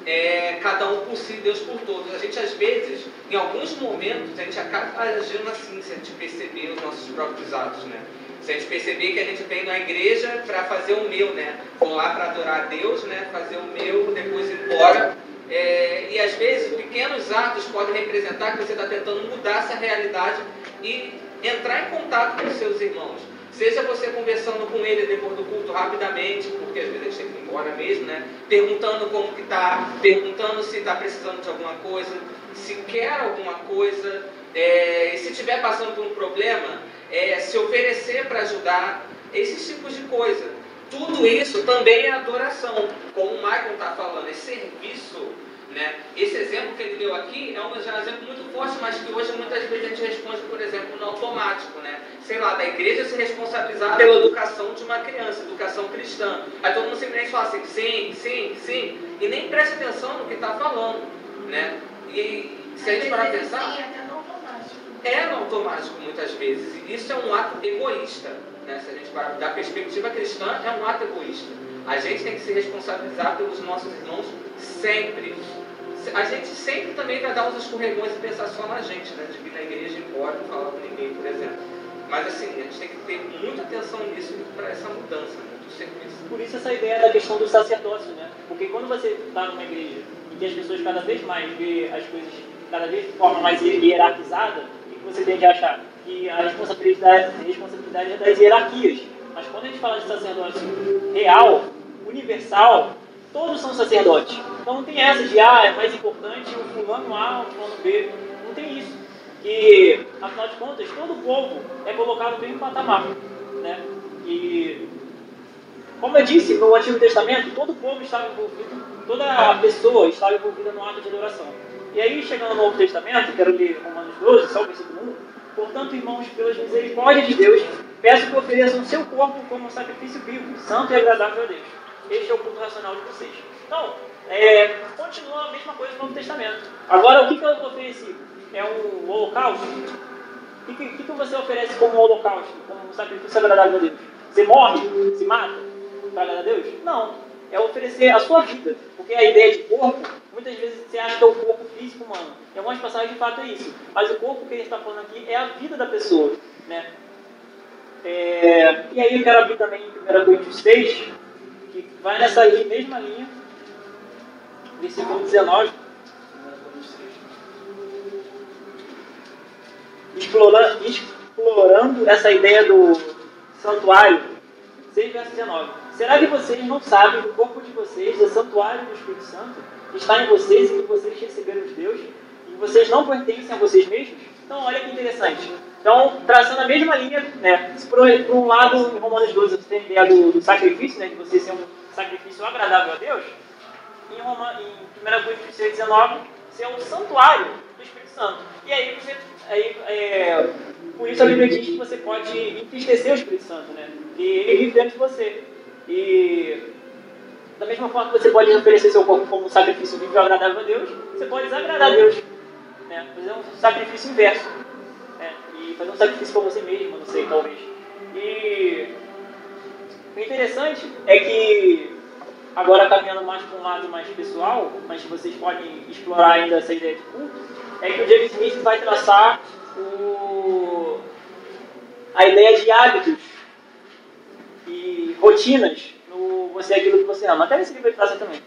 é, cada um por si, Deus por todos. A gente, às vezes, em alguns momentos, a gente acaba agindo assim, se a gente perceber os nossos próprios atos, né? Gente perceber que a gente vem na igreja para fazer o meu, né? Vou lá para adorar a Deus, né? Fazer o meu, depois ir embora é, e às vezes pequenos atos podem representar que você está tentando mudar essa realidade e entrar em contato com os seus irmãos. Seja você conversando com ele depois do culto rapidamente, porque às vezes gente tem que ir embora mesmo, né? Perguntando como que está, perguntando se está precisando de alguma coisa, se quer alguma coisa, é, e se estiver passando por um problema, é, se oferecer para ajudar, esses tipos de coisa. Tudo isso também é adoração, como o Michael está falando, é serviço. Né? Esse exemplo que ele deu aqui é um, é um exemplo muito forte, mas que hoje muitas vezes a gente responde, por exemplo, no automático. Né? Sei lá, da igreja se responsabilizar pela educação de uma criança, educação cristã. Aí todo mundo simplesmente fala assim, sim, sim, sim, e nem presta atenção no que está falando. Né? E se a gente parar para pensar. É automático muitas vezes. E isso é um ato egoísta né, se a gente parar da perspectiva cristã, é um ato egoísta. A gente tem que se responsabilizar pelos nossos irmãos sempre. A gente sempre também vai dar uns escorregões e pensar só na gente, né? De vir na igreja e embora não falar com ninguém, por exemplo. Mas assim, a gente tem que ter muita atenção nisso para essa mudança né, do serviço. Por isso essa ideia da questão do sacerdócio, né? Porque quando você está numa igreja e que as pessoas cada vez mais vê as coisas cada vez de forma mais hierarquizada, o que você tem que achar? Que a responsabilidade, a responsabilidade é das hierarquias. Mas quando a gente fala de sacerdócio real, universal, todos são sacerdotes. Então não tem essa de, ah, é mais importante o fulano A, o fulano B. Não tem isso. E, afinal de contas, todo o povo é colocado no mesmo patamar. Né? E, como eu disse, no Antigo Testamento, todo o povo estava envolvido, toda pessoa estava envolvida no ato de adoração. E aí, chegando no Novo Testamento, quero ler Romanos 12, só o versículo 1. Portanto, irmãos, pelas misericórdias de Deus, peço que ofereçam seu corpo como um sacrifício vivo, santo e agradável a Deus. Este é o culto racional de vocês. Então, é, continua a mesma coisa no Novo Testamento. Agora, o que, que eu ofereci? É um holocausto? O que, que, que você oferece como holocausto, como um sacrifício agradável a Deus? Você morre? Se mata? Para agradar a Deus? Não. É oferecer a sua vida. Porque a ideia de corpo, muitas vezes você acha que é o corpo físico humano. Em algumas passagens, de fato, é isso. Mas o corpo que ele está falando aqui é a vida da pessoa. Né? É, e aí eu quero abrir também em 1 Coríntios 6, que vai nessa mesma linha, versículo 19. Explorando, explorando essa ideia do santuário, 6 verso 19. Será que vocês não sabem que o corpo de vocês é santuário do Espírito Santo? Que está em vocês e que vocês receberam de Deus? E vocês não pertencem a vocês mesmos? Então, olha que interessante. Então, traçando a mesma linha, né, por, um lado, em Romanos 12, você tem a ideia do, do, sacrifício, né, de você ser um sacrifício agradável a Deus, em, Roma, em 1 Coríntios 19, você é um santuário do Espírito Santo. E aí, você, aí é, por isso a Bíblia diz que você pode entristecer o Espírito Santo, né? E ele vive dentro de você. E da mesma forma que você pode oferecer seu corpo como um sacrifício vivo agradável a Deus, você pode desagradar a Deus. Né? Fazer um sacrifício inverso. Né? E fazer um sacrifício para você mesmo, não sei, talvez. E o interessante é que, agora caminhando mais para um lado mais pessoal, mas vocês podem explorar ainda essa ideia de culto, é que o James Smith vai traçar o, a ideia de hábitos rotinas no Você é Aquilo que Você Ama. Até nesse livro ele traz também.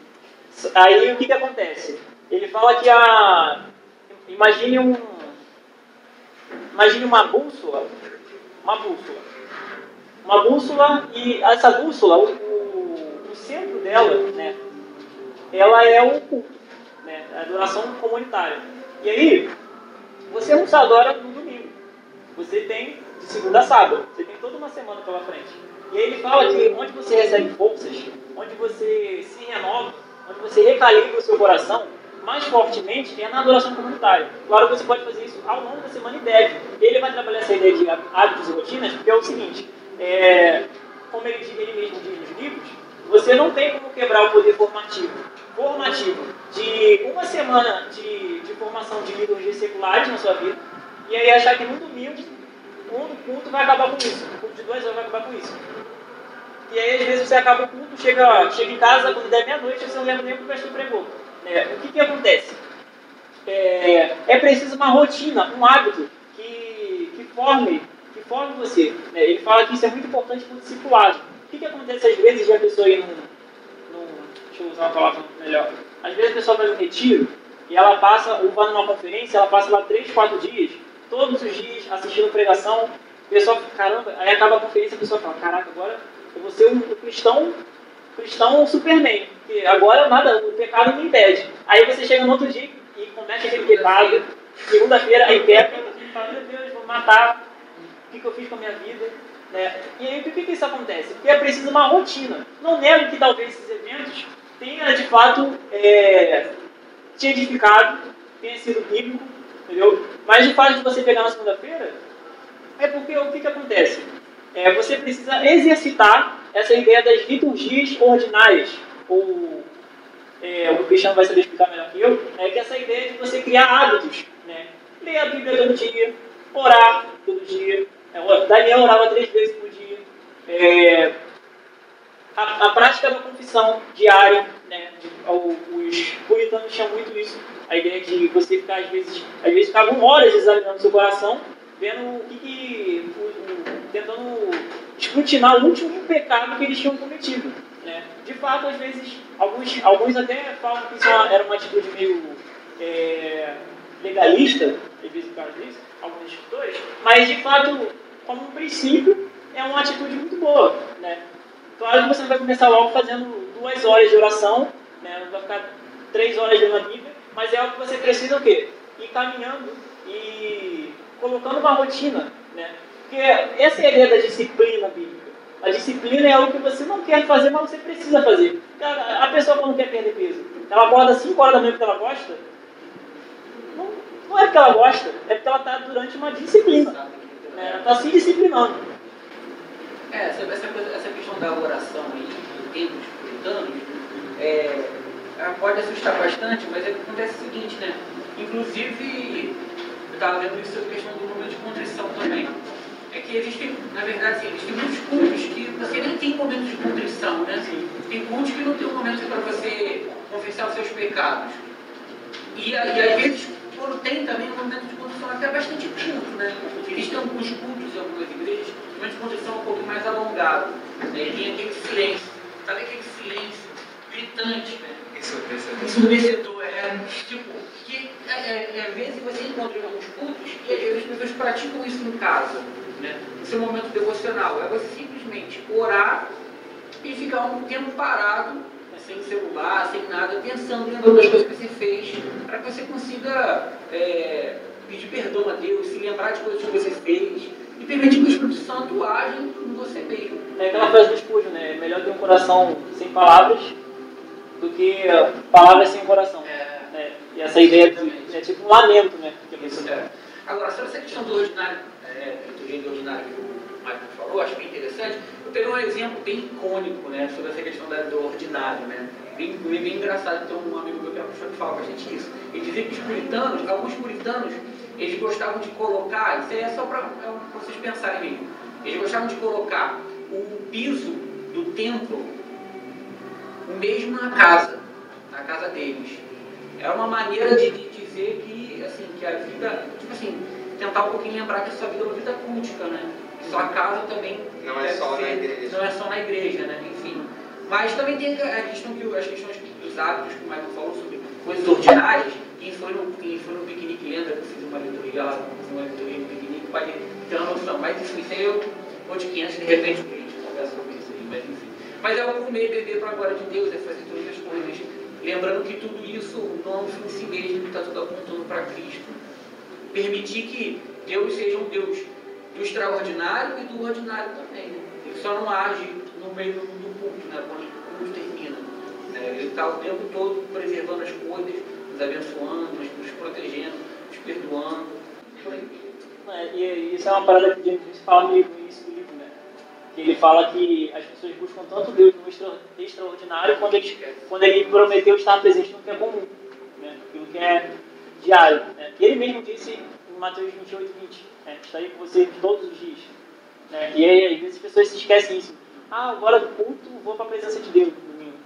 Aí o que, que acontece? Ele fala que a. Imagine um. Imagine uma bússola. Uma bússola. Uma bússola e essa bússola, o, o, o centro dela, né? Ela é o culto, né? A adoração comunitária. E aí, você não se adora no domingo. Você tem de segunda a sábado. Você tem toda uma semana pela frente. E ele fala que onde você recebe forças, onde você se renova, onde você recalibra o seu coração, mais fortemente é na adoração comunitária. Claro que você pode fazer isso ao longo da semana e deve. Ele vai trabalhar essa ideia de hábitos e rotinas, porque é o seguinte, é, como ele, ele mesmo diz nos livros, você não tem como quebrar o poder formativo. Formativo de uma semana de, de formação de liturgias seculares na sua vida, e aí achar que no domingo um culto vai acabar com isso. Um culto de horas vai acabar com isso. E aí, às vezes, você acaba o culto, chega, chega em casa, quando der meia-noite, você não lembra nem o que o pastor pregou. É, o que, que acontece? É, é preciso uma rotina, um hábito que, que, forme, que forme você. É, ele fala que isso é muito importante para o discipulado. O que, que acontece às vezes de a pessoa ir num, num. Deixa eu usar uma palavra melhor. Às vezes a pessoa vai num retiro e ela passa, ou vai numa conferência, ela passa lá três, quatro dias, todos os dias assistindo pregação, o pessoal caramba, aí acaba a conferência e a pessoa fala, caraca, agora eu vou ser um cristão, cristão superman, porque agora nada, o pecado me impede. Aí você chega no outro dia e comete aquele pecado, segunda-feira, aí peca, e fala, meu Deus, vou matar, o que, que eu fiz com a minha vida? Né? E aí, por que, que isso acontece? Porque é preciso uma rotina. Não nego que talvez esses eventos tenha de fato é, te edificado, tenha sido bíblico, entendeu? Mas o fato de você pegar na segunda-feira é porque o que, que acontece? É, você precisa exercitar essa ideia das liturgias ordinárias, ou é, o Cristiano vai saber explicar melhor que eu, é que essa ideia de você criar hábitos, né? ler a Bíblia todo dia, orar todo dia, é, Daniel orava três vezes por dia, é, a, a, prática da confissão diária, né? os puritanos tinham muito isso, a ideia de você ficar, às vezes, às vezes ficavam horas examinando seu coração vendo o que, que tentando escrutinar o último pecado que eles tinham cometido. Né? De fato, às vezes, alguns, alguns até falam que isso era uma atitude meio é, legalista, às vezes por disso, alguns escritores, mas de fato, como um princípio, é uma atitude muito boa. Né? Claro que você não vai começar logo fazendo duas horas de oração, né? não vai ficar três horas lendo a Bíblia, mas é algo que você precisa o quê? Ir caminhando e colocando uma rotina. Né? Porque essa é a ideia da disciplina bíblica. A disciplina é algo que você não quer fazer, mas você precisa fazer. A pessoa quando quer perder peso, ela acorda 5 horas da manhã porque ela gosta, não, não é porque ela gosta, é porque ela está durante uma disciplina. Né? Ela está se disciplinando. É, essa, essa, essa questão da oração aí, tempo de puritanos, é, pode assustar bastante, mas é que acontece o seguinte, né? Inclusive, eu estava vendo isso sobre a questão do momento de contrição também. É que existem, na verdade, assim, existem muitos cultos que você nem tem momento de contrição, né? Assim, tem cultos que não tem um momento para você confessar os seus pecados. E, e às vezes, quando tem também um momento de contrição até bastante curto, né? Existem alguns cultos em algumas igrejas, o momento de contrição é um pouco mais alongado. Né? E tem aquele silêncio. Sabe aquele silêncio gritante, né? Ensurdecedor, é. Tipo, que é, é, é, às vezes você encontra em alguns cultos e às vezes as pessoas praticam isso em casa. Né? Esse é um momento devocional. É você simplesmente orar e ficar um tempo parado, né, sem celular, sem nada, pensando, lembrando das coisas que você fez, para que você consiga é, pedir perdão a Deus, se lembrar de coisas que você fez e permitir que o Espírito Santo age em você mesmo. É aquela frase do Spurgeon, né? É melhor ter um coração sem palavras do que palavras sem coração. É, né? E essa ideia de, é tipo um lamento, né? Pessoa é. Agora, sobre essa questão do ordinário, é, do ordinário que o Michael falou, acho bem interessante. Eu peguei um exemplo bem icônico, né, sobre essa questão da, do ordinário, né. Bem, bem, bem engraçado, tem um amigo meu que é professor que fala com a gente isso. Ele dizia que os puritanos, alguns puritanos, eles gostavam de colocar, isso aí é só para é vocês pensarem mesmo, eles gostavam de colocar o piso do templo mesmo na casa, na casa deles. Era uma maneira de, de dizer que, assim, que a vida, tipo assim, tentar um pouquinho lembrar que a sua vida é uma vida cultica, né? Que sua casa também não é só ser, na igreja. Não é só na igreja, né? Enfim. Mas também tem a questão que as questões dos hábitos que o Michael falou sobre coisas ordinárias. Quem foi no, quem foi no piquenique lembra que eu fiz uma liturgia lá, fiz uma liturgia no piquenique, pode ter uma noção. Mas isso, isso aí eu vou de 500 de repente a gente conversa sobre isso aí, mas enfim. Mas é o comer e beber para a glória de Deus, é fazer todas as coisas. Lembrando que tudo isso não é um fim em si mesmo, está tudo apontando para Cristo. Permitir que Deus seja um Deus do extraordinário e do ordinário também. Né? Ele só não age no meio do, culto, né? quando o culto termina. Né? Ele está o tempo todo preservando as coisas, nos abençoando, nos, protegendo, nos perdoando. É, e isso é uma parada que James fala meio no ele fala que as pessoas buscam tanto Deus no extra, extraordinário quando ele, quando ele prometeu estar presente no que é comum, né? Aquilo que é diário. Né? Ele mesmo disse em Mateus 28, 20, né? estarei com você todos os dias. Né? E aí, às vezes as pessoas se esquecem isso. Ah, agora do culto, vou para a presença de Deus no domingo.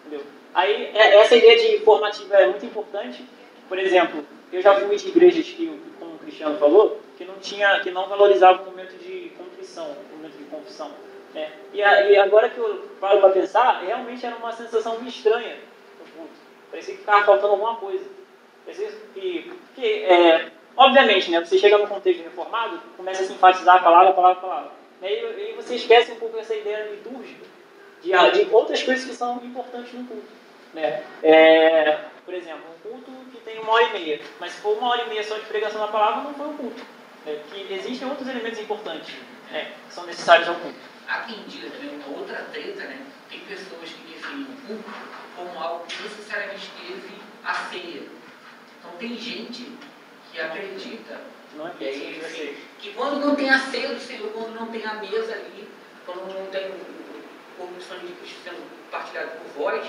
Entendeu? Aí, é, essa ideia de formativa é muito importante. Por exemplo, eu já fui de igrejas que, como o Cristiano falou, que não tinha, que não valorizavam o momento de contrição, o momento de confissão. Né? E, a, e agora que eu paro para pensar, realmente era uma sensação meio estranha no culto. Parecia que ficava faltando alguma coisa. Parecia que, é, obviamente, né, você chega no contexto reformado, começa a se enfatizar a palavra, a palavra, a palavra. E aí, você esquece um pouco essa ideia litúrgica, de, de outras coisas que são importantes no culto. Né? É, por exemplo, um culto que tem uma hora e meia, mas se for uma hora e meia só de pregação da palavra, não foi um culto. Né? Que existem outros elementos importantes né, que são necessários ao culto. Há quem diga também uma outra treta, né? Tem pessoas que definem o culto como algo que necessariamente teve a ceia. Então tem gente que acredita Não é e aí, sei. que quando não tem a ceia do Senhor, quando não tem a mesa ali, quando não tem o corpo de sangue de Cristo sendo partilhado por vós,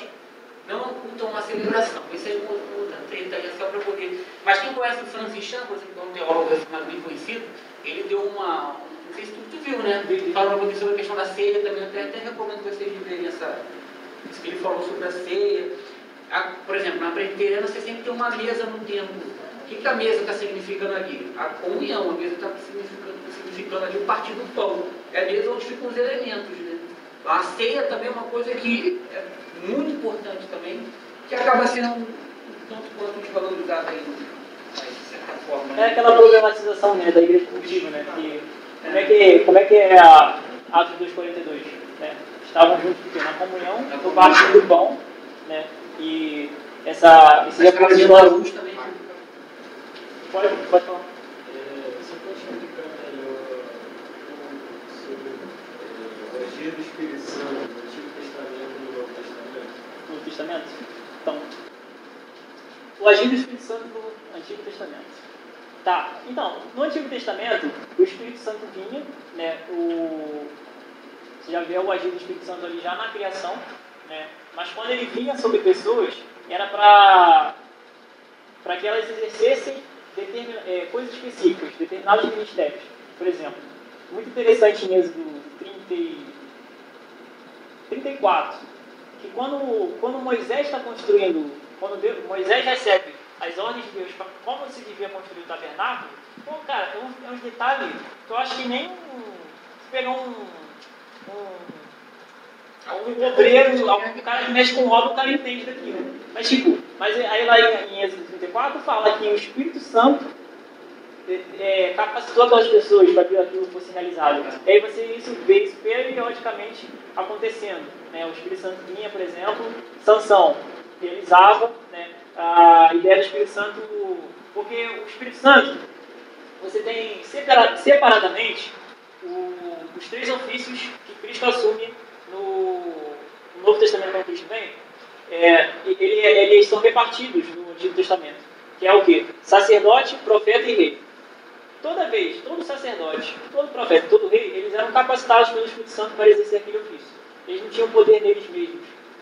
não ocultam uma celebração. Isso é uma outra treta é só para poder. Mas quem conhece o Francis Chan, por exemplo, que é um teólogo bem conhecido, ele deu uma. Não sei se tu, viu, né? Falando um pouquinho sobre a questão da ceia também, eu até, até recomendo vocês verem essa. Isso que ele falou sobre a ceia. A- por exemplo, na presbiteriana você sempre tem uma mesa no templo O que, que a mesa está significando ali? A comunhão, a mesa está significando, significando ali o partir do pão. É a mesa onde ficam os elementos. Né? A ceia também é uma coisa que é muito importante também, que acaba sendo um tanto quanto desvalorizada aí, de certa forma. É Né? aquela problematização né, da igreja contigo, né? Que, como, é que, como é que é a Atos 2,42? Né? Estavam juntos porque, na comunhão, no partir do pão, né? E essa, esse Mas caso de. Jesus também. Pode, pode falar. É, Você Testamento? Então, o agir do Espírito Santo no Antigo Testamento. Tá, então, no Antigo Testamento, o Espírito Santo vinha, né, o, você já vê o agir do Espírito Santo ali já na criação, né, mas quando ele vinha sobre pessoas, era para que elas exercessem determin, é, coisas específicas, determinados ministérios. Por exemplo, muito interessante em Êxodo 30 e 34, que quando, quando Moisés está construindo, quando Deus, Moisés recebe as ordens de Deus para como se devia construir o tabernáculo, pô, cara, é um, é um detalhe que eu acho que nem pegar um, um, um obreiro, algum cara que mexe com obra, o cara entende daquilo. Mas tipo, mas aí lá em, em Êxodo 34 fala que o Espírito Santo é, é, capacitou aquelas pessoas para que aquilo fosse realizado. E aí você isso vê isso periodicamente acontecendo. Né? O Espírito Santo vinha, por exemplo, Sansão realizava né, a ideia do Espírito Santo, porque o Espírito Santo, você tem separa- separadamente o- os três ofícios que Cristo assume no, no Novo Testamento quando Cristo vem, é, ele- eles são repartidos no Antigo Testamento, que é o que? Sacerdote, profeta e rei. Toda vez, todo sacerdote, todo profeta, todo rei, eles eram capacitados pelo Espírito Santo para exercer aquele ofício. Eles não tinham poder neles mesmos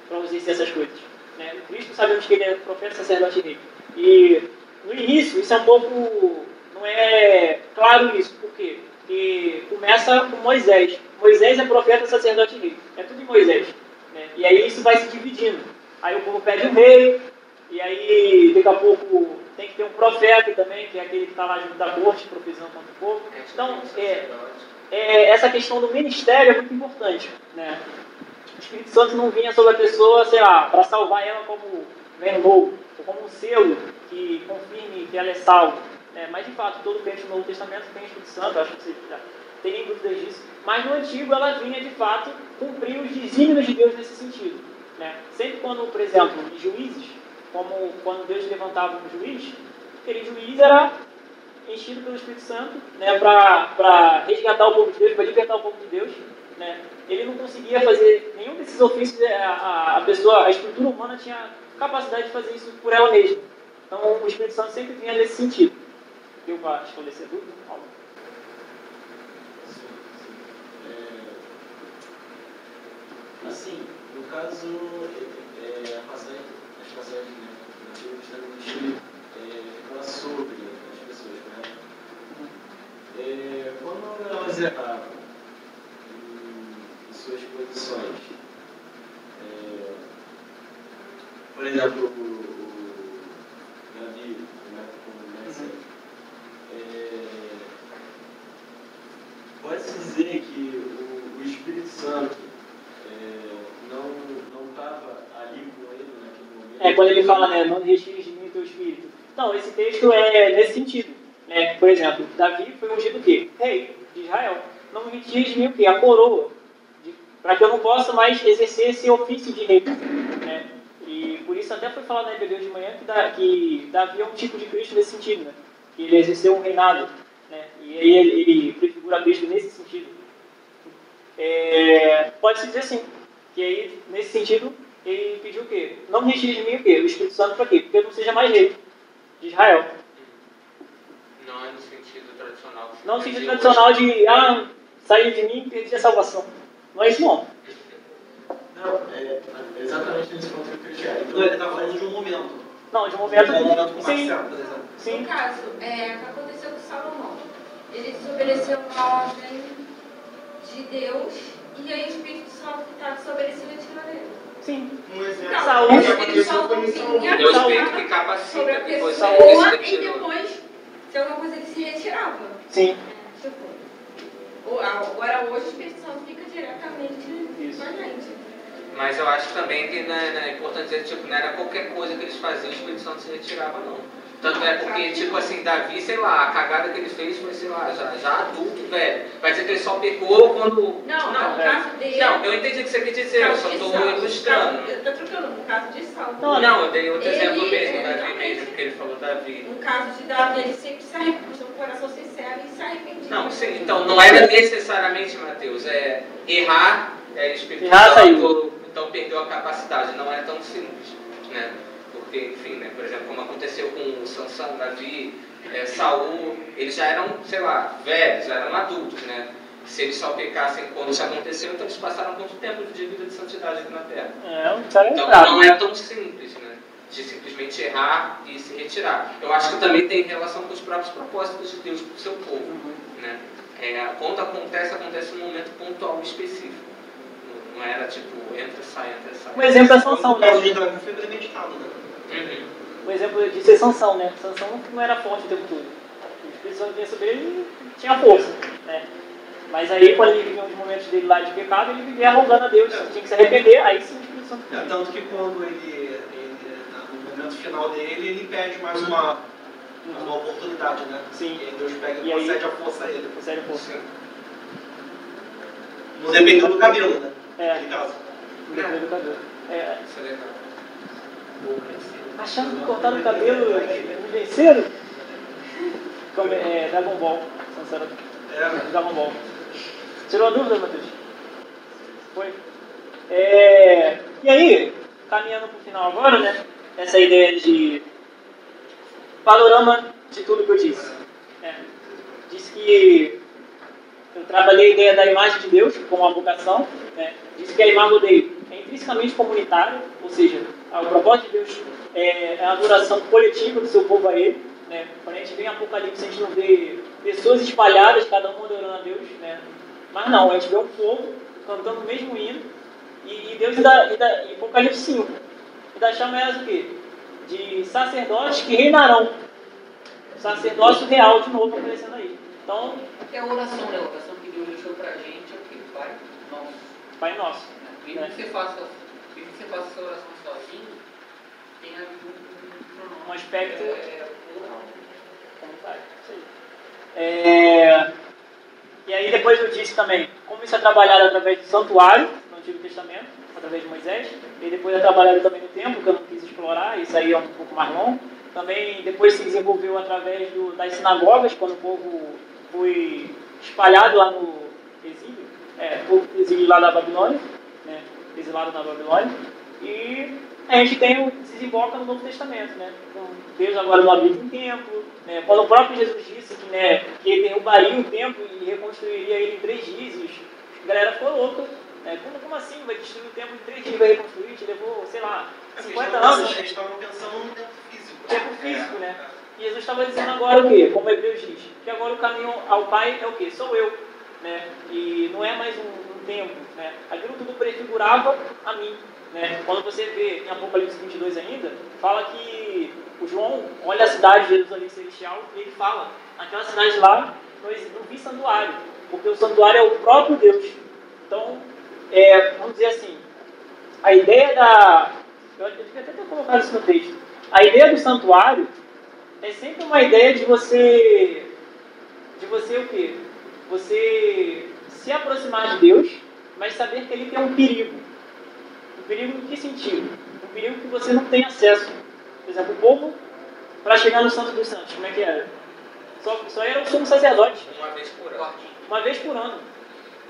para exercer essas coisas. Né? No Cristo sabemos que ele é profeta, sacerdote e rei. E no início, isso é um pouco. não é claro isso. Por quê? Porque começa com Moisés. Moisés é profeta, sacerdote e rei. É tudo em Moisés. né? E aí isso vai se dividindo. Aí o povo pede um rei, e aí daqui a pouco tem que ter um profeta também, que é aquele que está lá junto da corte, profetizando contra o povo. Então, é, é, essa questão do ministério é muito importante. Né? O Espírito Santo não vinha sobre a pessoa, sei lá, para salvar ela como verbo, ou como um selo que confirme que ela é salva. né? mas, de fato, todo crente no Novo Testamento tem o Espírito Santo, acho que você já tem dúvidas disso. Mas no Antigo ela vinha, de fato, cumprir os desígnios de Deus nesse sentido. Né? Sempre quando, por exemplo, em juízes, como quando Deus levantava um juiz, aquele juiz era enchido pelo Espírito Santo né, para resgatar o povo de Deus, para libertar o povo de Deus. Né? Ele não conseguia fazer nenhum desses ofícios, é, a, a, pessoa, a estrutura humana tinha capacidade de fazer isso por ela mesma. Então o Espírito Santo sempre vinha nesse sentido. Deu para esclarecer dúvida? Paulo? É, assim, no caso, é, é, a passagem, as passagens Testamento é, fala sobre as pessoas, né? Quando elas erravam em, suas posições, por exemplo, o, o Davi, né, como Messi, é, Pode-se dizer que o, o Espírito Santo é, não estava ali com ele naquele momento? É, quando ele fala, né, não de mim o teu espírito. Não, esse texto é nesse sentido. Né? Por exemplo, Davi foi ungido o quê? Rei de Israel. Não de mim o quê? A coroa. Para que eu não possa mais exercer esse ofício de rei. Né? E por isso até foi falado na Bíblia de manhã que, da, que Davi é um tipo de Cristo nesse sentido. Né? Que ele exerceu um reinado. Né? E aí ele, ele prefigura Cristo nesse sentido. É, Pode-se dizer sim. Que aí, nesse sentido, ele pediu o quê? Não retire de mim o quê? O Espírito Santo para quê? Porque eu não seja mais rei de Israel. Não é no sentido tradicional. Não no sentido tradicional de, ah, sair de mim e perdi a salvação. Não é isso não. Não, é exatamente nesse ponto que eu queria. Então ele está falando de um momento. Não, de um De um momento. momento com Sim, Marcelo, por exemplo. sim. No caso, é, o que aconteceu com Salomão? Ele desobedeceu a ordem de Deus e aí o Espírito Santo que está desobedecendo tirou dele. Sim. Um exemplo Não, Saúl. tinham Deus Saúl. feito que sobre capacita a que você se e depois, se alguma coisa ele se retirava. Sim. Tipo, o- agora hoje o Espírito Santo fica diretamente Isso. com a gente. Mas eu acho também que não é, é importante dizer, tipo, não era qualquer coisa que eles faziam, o Espírito Santo se retirava, não. Tanto é porque, tipo assim, Davi, sei lá, a cagada que ele fez foi, sei lá, já, já adulto, velho. Vai dizer que ele só pecou quando. Não, não, no caso dele. Não, eu entendi o que você quer dizer, eu só Saulo, ilustrando. caso- Eu tô trocando, no caso de Saulo. Não, Não, eu dei outro Ele- exemplo mesmo, ele Davi mesmo, porque ele falou Davi. No caso de Davi, ele sempre se arrependeu, com o coração sincero e se arrependia. Não, sim, então não era necessariamente, Mateus, é errar, é Errar, saiu. então perdeu a capacidade, não é tão simples, né? Porque, enfim, né, por exemplo, como aconteceu com o Sansão, Davi, é, Saul, eles já eram, sei lá, velhos, já eram adultos, né? Se eles só pecassem quando isso aconteceu, então eles passaram quanto tempo de vida de santidade aqui na Terra? É, cara Então não é tão simples, né? De simplesmente errar e se retirar. Eu acho que também tem relação com os próprios propósitos de Deus para o seu povo. Uhum. Né? É, quando acontece, acontece num momento pontual específico. Não, não era tipo, entra, sai, entra, sai. Um exemplo é Sansão, né? Davi foi premeditado, né? Uhum. Um exemplo de ser Sansão, né? Sansão não era forte o tempo todo. O Espírito Santo vinha sobre ele e tinha força, né? Mas aí, quando ele vivia os momentos dele lá de pecado, ele vivia rogando a Deus, tinha que se arrepender, aí sim o Espírito Santo É, tanto que quando ele, ele, no momento final dele, ele pede mais uma, uma oportunidade, né? Sim. E aí Deus pega E aí- concede a força a ele. consegue força. Não dependeu do cabelo, né? É, Naquele caso. depois do cabelo. É, Isso é legal. Achando que cortaram o cabelo, me venceram? Como é, Dragon Ball. Era É, Dragon Ball. Tirou a dúvida, Matheus? Foi? É, e aí, caminhando para o final agora, né? Essa ideia de panorama de tudo que eu disse. É, disse que eu trabalhei a ideia da imagem de Deus como uma vocação. Né? Disse que a imagem dele é intrinsecamente comunitária, ou seja, o propósito de Deus é é a adoração coletiva do seu povo a Ele. Né? Quando a gente vê em Apocalipse, a gente não vê pessoas espalhadas, cada um adorando a Deus. Né? Mas não, a gente vê um povo cantando o mesmo hino. E, e Deus ainda, ainda, em Apocalipse 5, ainda chama elas o quê? De sacerdotes que reinarão. Sacerdócio real de novo aparecendo aí. Então, É a oração, né? A oração que Deus deixou pra gente é o que? Pai nosso. Pai Nosso. né? Mesmo que você faça, mesmo que você faça essa oração sozinho, um. Um aspecto É, é. É, E aí depois eu disse também como isso é trabalhado através do santuário no Antigo Testamento, através de Moisés, e depois é trabalhado também no templo, que eu não quis explorar, isso aí é um pouco mais longo. Também depois se desenvolveu através do- das sinagogas, quando o povo foi espalhado lá no exílio, é, o exílio lá da Babilônia, né, exilado na Babilônia, e a gente tem o desemboca no Novo Testamento, né? Então, Deus agora não habita um templo, né? Quando o próprio Jesus disse que, né, que ele derrubaria o templo e reconstruiria ele em três dias, a galera ficou louca. Né? Como, como assim? Vai destruir o templo em três dias, vai reconstruir? Te levou, sei lá, Eles 50 estavam anos. Eles estavam pensando no tempo físico. Tempo físico, né? E Jesus estava dizendo agora o quê? Como Hebreus diz, que agora o caminho ao Pai é o quê? Sou eu. Né? E não é mais um, um templo. Né? Aquilo tudo prefigurava a mim. Né? Quando você vê em Apocalipse 22 ainda, fala que o João olha a cidade de Jerusalém Celestial e ele fala, naquela cidade lá não vi santuário, porque o santuário é o próprio Deus. Então, é, vamos dizer assim, a ideia da. Eu devia até ter colocado isso no texto. A ideia do santuário é sempre uma ideia de você. De você o quê? Você se aproximar de Deus, mas saber que ele tem um perigo. Um perigo em que sentido? Um perigo que você não tem acesso. Por exemplo, o povo, para chegar no Santo dos Santos, como é que era? Só, só era o sumo sacerdote Uma vez por ano. uma vez por ano.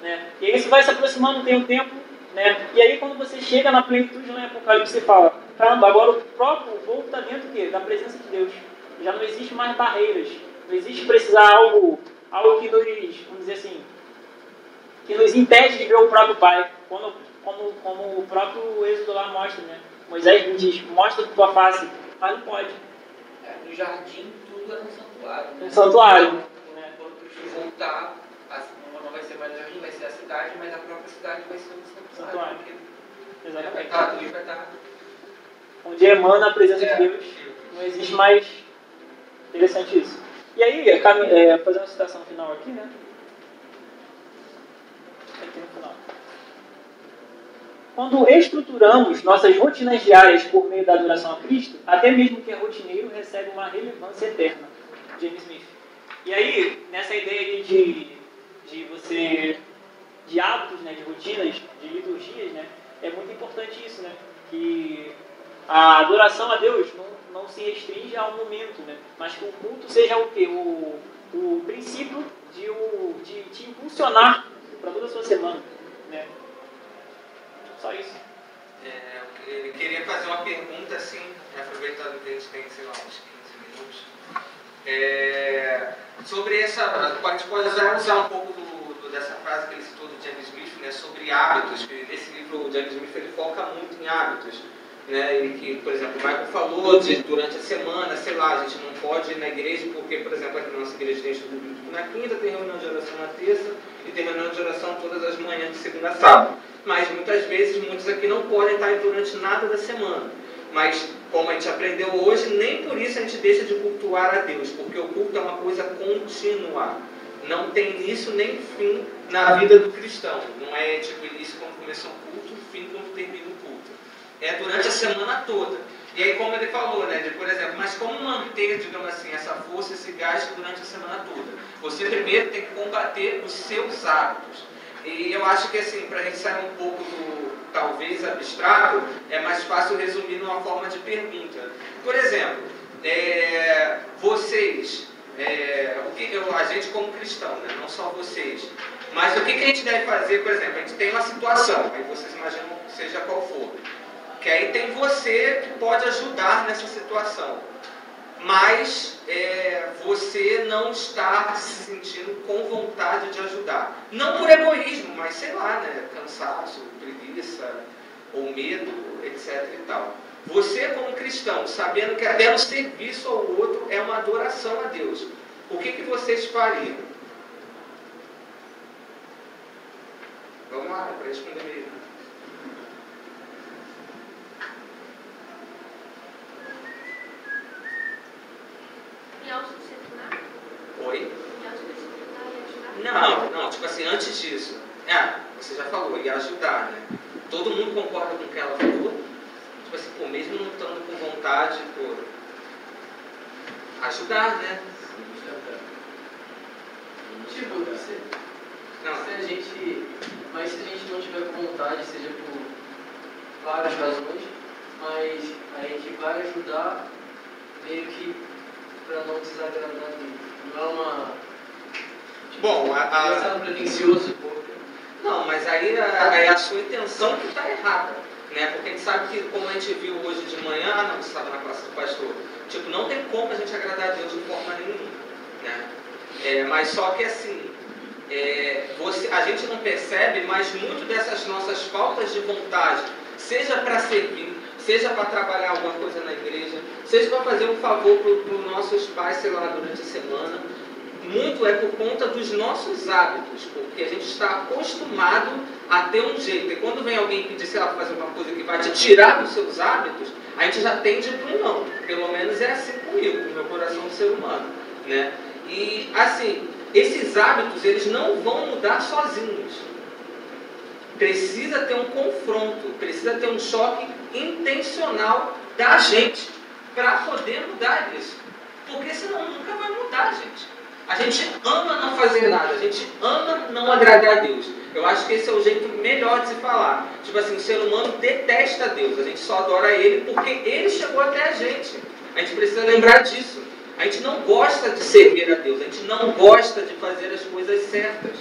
Né? E aí você vai se aproximando, tem um tempo, né? E aí quando você chega na plenitude lá em Apocalipse, você fala, caramba, agora o próprio o povo está dentro do quê? da presença de Deus. Já não existe mais barreiras. Não existe precisar algo, algo que nos, vamos dizer assim, que nos impede de ver o próprio Pai. Quando, como, como o próprio Êxodo lá mostra, né? Moisés diz, mostra tua face, mas não pode. É, no jardim tudo era um santuário. né? Um santuário. Né? Quando Cristo voltar, a- não vai ser mais o jardim, vai ser a cidade, mas a própria cidade vai ser um santuário. Santuário. Exatamente. Tá, vai estar. Onde emana a presença É. de Deus, não existe mais. Interessante isso. E aí, é, fazer uma citação final aqui, né? Aqui no final. Quando estruturamos nossas rotinas diárias por meio da adoração a Cristo, até mesmo que é rotineiro recebe uma relevância eterna. James Smith. E aí, nessa ideia de, de você, de hábitos, né, de rotinas, de liturgias, né, é muito importante isso, né, que a adoração a Deus não, não se restringe ao momento, né, mas que o culto seja o quê? O, o princípio de, o, de te impulsionar para toda a sua semana, né. Só isso. É, ele queria fazer uma pergunta assim, aproveitando que a gente tem, sei lá, uns 15 minutos. É, sobre essa. Gente pode usar, um pouco do, do- dessa frase que ele citou do James Smith, né, sobre hábitos. Nesse livro o James Smith ele foca muito em hábitos. Né, e que, por exemplo, o Michael falou de durante a semana, sei lá, a gente não pode ir na igreja porque, por exemplo, aqui na nossa igreja tem estudo bíblico na quinta, tem reunião de oração na terça e tem reunião de oração todas as manhãs de segunda a sábado. Mas muitas vezes, muitos aqui não podem estar durante nada da semana. Mas, como a gente aprendeu hoje, nem por isso a gente deixa de cultuar a Deus, porque o culto é uma coisa contínua. Não tem início nem fim na vida do cristão. Não é tipo início quando começou o culto, fim quando termina. É durante a semana toda. E aí, como ele falou, né, de, por exemplo, mas como manter, digamos assim, essa força, esse gás durante a semana toda? Você primeiro tem que combater os seus hábitos. E eu acho que, assim, para a gente sair um pouco do talvez abstrato, é mais fácil resumir numa forma de pergunta. Por exemplo, é, vocês, é, o que, eu, a gente como cristão, né, não só vocês, mas o que, que a gente deve fazer, por exemplo, a gente tem uma situação, aí vocês imaginam seja qual for, que aí tem você que pode ajudar nessa situação mas é, você não está se sentindo com vontade de ajudar. Não por egoísmo, mas sei lá, né? Cansaço, preguiça, ou medo, etc. e tal. Você, como cristão, sabendo que até o serviço ao outro é uma adoração a Deus, o que, que vocês fariam? Vamos lá, para responder mesmo. Autodisciplinar? Oi? Me autodisciplinar e ajudar? Não, não, tipo assim, antes disso. É, você já falou, ia ajudar, né? Todo mundo concorda com o que ela falou? Tipo assim, pô, mesmo não estando com vontade, pô. Ajudar, né? Tipo, se, Não, se a gente. Mas se a gente não tiver com vontade, seja por várias razões, mas a gente vai ajudar meio que para não desagradar ninguém. Não é uma. Tipo, Bom, a- a- Pensando pretencioso. Não, mas aí a, aí a sua intenção que está errada. Né? Porque a gente sabe que, como a gente viu hoje de manhã, ah, não, você estava na classe do pastor, tipo, não tem como a gente agradar a Deus de forma nenhuma. Né? É, mas só que assim, é, você, a gente não percebe, mas muito dessas nossas faltas de vontade, seja para servir, seja para trabalhar alguma coisa na igreja, seja para fazer um favor para os nossos pais, sei lá, durante a semana, muito é por conta dos nossos hábitos, porque a gente está acostumado a ter um jeito. E quando vem alguém pedir, sei lá, para fazer uma coisa que vai te tirar dos seus hábitos, a gente já tende para um não. Pelo menos é assim comigo, com o meu coração ser humano. Né? E assim, esses hábitos, eles não vão mudar sozinhos. Precisa ter um confronto, precisa ter um choque intencional da gente para poder mudar isso. Porque senão nunca vai mudar, gente. A gente ama não fazer nada, a gente ama não agradar a Deus. Eu acho que esse é o jeito melhor de se falar. Tipo assim, o ser humano detesta Deus, a gente só adora Ele porque Ele chegou até a gente. A gente precisa lembrar disso. A gente não gosta de servir a Deus, a gente não gosta de fazer as coisas certas.